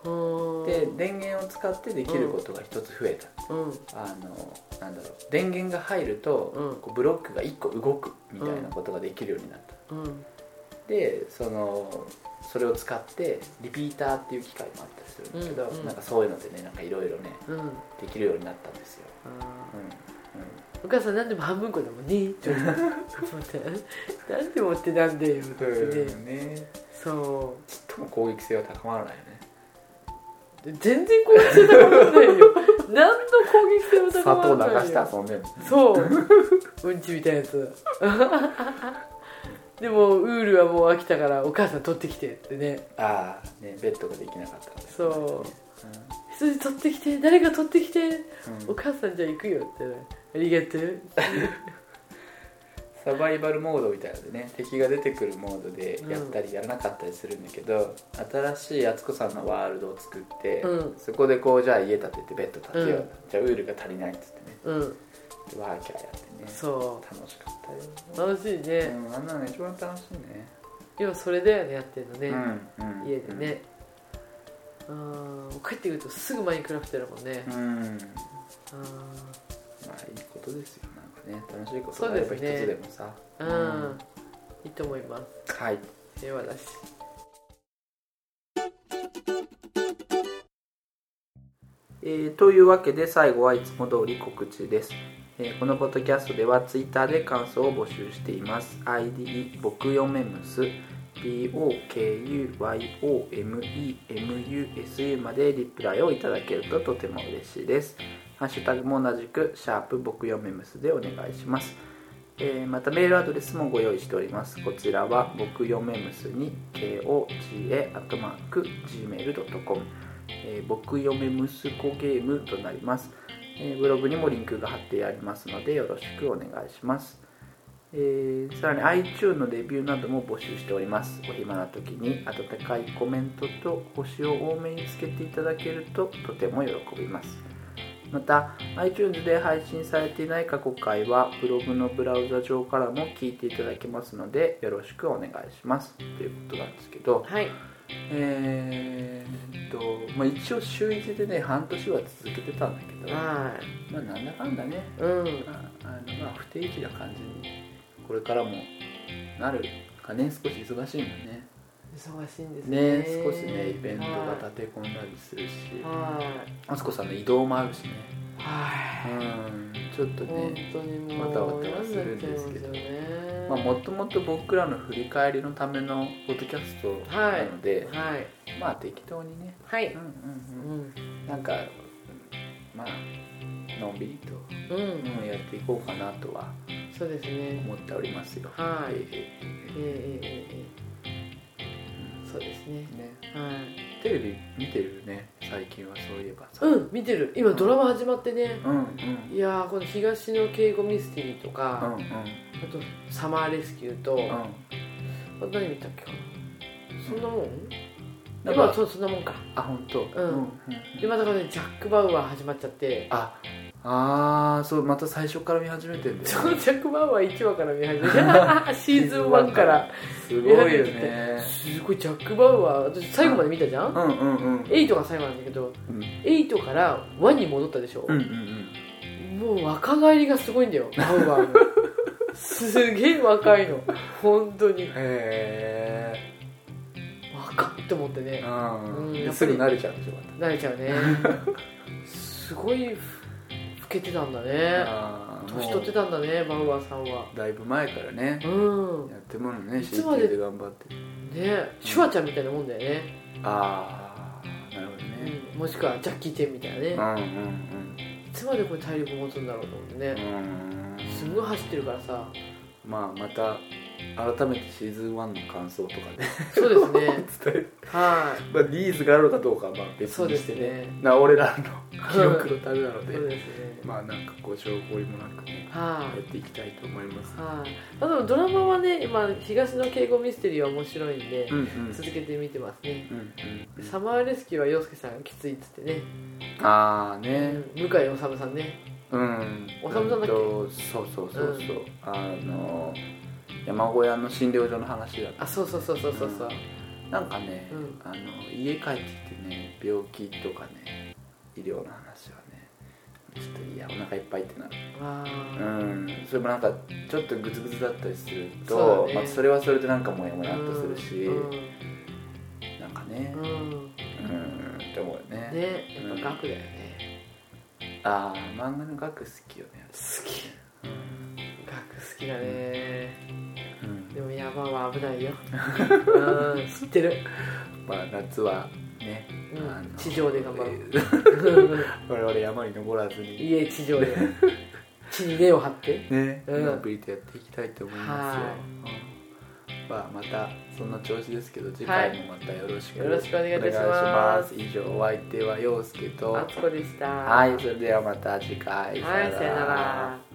で電源を使ってできることが一つ増えた、うん。あのなんだろう。電源が入ると、うん。こうブロックが1個動くみたいなことができるようになった、うん。でそのそれを使ってリピーターっていう機械もあったりするんだけど、うんうん。なんかそういうのでねなんかいろいろねうん。できるようになったんですよ、お母さん何でも半分こだもんねちょっと *laughs* 何でもってなんでよってうんね。ねそちっとも攻撃性は高まらないよね。う全然 *laughs* 攻撃性高まらないよ。何の攻撃性も砂高ま糖らないよ。流して遊んでるそう。うんちみたいなやつ。*laughs* でもウールはもう飽きたからお母さん取ってきてってね。ああねベッドができなかったそう。羊取ってきて誰が取ってきてうん。お母さんじゃあ行くよってありがとうサバイバルモードみたいなのでね敵が出てくるモードでやったりやらなかったりするんだけど、新しい敦子さんのワールドを作って、うん。そこでこうじゃあ家建ててベッド建てよう、うん。じゃあウールが足りないっつってね。うん。でワーキャーやってね。そ楽しかったよ、う楽しいね、うん、あんなの一番楽しいね。今それだよねやってるのね、うんうん家でね、あー帰ってくるとすぐマインクラフトやるもんね、うん、うん、まああいいことですよね楽しいことそうがあれば一つでもさーうん、いいと思います。はい。平和だし。えーというわけで最後はいつも通り告知です、えーこのポッドキャストではツイッターで感想を募集しています。ID 僕よめむす BOKUYOMEMUSU までリプライをいただけるととても嬉しいですハッシュタグも同じくシャープ僕よめむすでお願いします。えーまたメールアドレスもご用意しております。こちらは僕よめむすに KOGA.gmail.com、えー僕よめ息子ゲームとなります、えーブログにもリンクが貼ってありますのでよろしくお願いします、えーさらに iTune のレビューなども募集しております。お暇な時に温かいコメントと星を多めにつけていただけるととても喜びます。また iTunes で配信されていない過去回はブログのブラウザ上からも聞いていただけますのでよろしくお願いします。ということなんですけどはい。えーっと、まあ、一応週1でね半年は続けてたんだけどまはあなんだかんだね。いうん。まああのまあ不定期な感じにこれからもなるかね。少し忙しいもんね忙しいんですね。ね少しねイベントが立て込んだりするし。はい。あすこさんの移動もあるしね。はい。うんちょっと本ね当にもうまたわたはするんですけどまあ、もともと僕らの振り返りのためのポッドキャストなので、はい。まあ適当にね、はい。うんうんううん、んなんかまあのんびりと、うん。うん、やっていこうかなとはそうですね。思っておりますよ。はい。えええええええそうですね。えね。はい。テレビ見てるね。最近はそういえばさ。うん見てる。今ドラマ始まってね。うんうん。いやーこの東野敬吾ミステリーとうんか、うん。あとサマーレスキューと、あと何見たっけ？かなそんなもん？なんか今はそうそんなもんか。あ本当。うん。今だからねジャック・バウアー始まっちゃって。あああそうまた最初から見始めてんだよ、ジャック・バウアー1話から見始めたシーズン1からすごいよね。すごいジャック・バウアー私最後まで見たじゃん、うんうんうん8が最後なんだけどうん。8から1に戻ったでしょ？うん、うんもう若返りがすごいんだよバウアーの。すげえ若いの。本当に。へえ若っって思ってね。うんうんやっぱり。すぐ慣れちゃうんでしょま慣れちゃうね。すごい老けてたんだたね年取ってたんだねバウアーさんは。だいぶ前からね。うん。やってものねいつまで？CT で頑張って。ねシュワちゃんみたいなもんだよね、ああなるほどね。うん、もしくはジャッキー・チェンみたいなね、うんうんいつまでこれ体力持つんだろうと思ってね。うんうん。すんごい走ってるからさ。まあまた改めてシーズン1の感想とかでそうですね。伝 *laughs* えはまあ、ニーズがあるのかどうかはまあ別にしてそうねですね。な俺らの記憶のためなので。いそうですね。まあなんかご情報もなくねはやっていきたいと思います。いはい。あでもドラマはね今東の敬語ミステリーは面白いんでうんうん。続けて見てますね。うんうんサマーレスキューは洋介さんがきついっつってね、ああね。向井治さんね。うん。おさむさんだっけ？うんとそうそうそうそう、あの山小屋の診療所の話だった。あそうそうそうそうそうそう。なんかね、うん。あの家帰ってきてね病気とかね医療の話はねちょっといやお腹いっぱいってなる。あ。うーん。それもなんかちょっとグツグツだったりするそうとだね。まあ、それはそれでなんかモヤモヤっとするし、うん。なんかね。うん、うん。うんって思うよね。ね。やっぱ額だよね、ああ漫画の額好きよね。好き。うん額好きだね。うんでも山は危ないよ。*laughs* うん知ってる、まあ夏はね、うんあの地上で頑張ろう。え *laughs* ー我々山に登らずに。家地上で。地に根を張って。ねうん。のんびりとやっていきたいと思いますよ。はい。うん。まあまたそんな調子ですけど次回もまたよろしくよろしくお願いいたします。お願いします以上お相手は陽介と。あつこでした。はいそれではまた次回。はいさよなら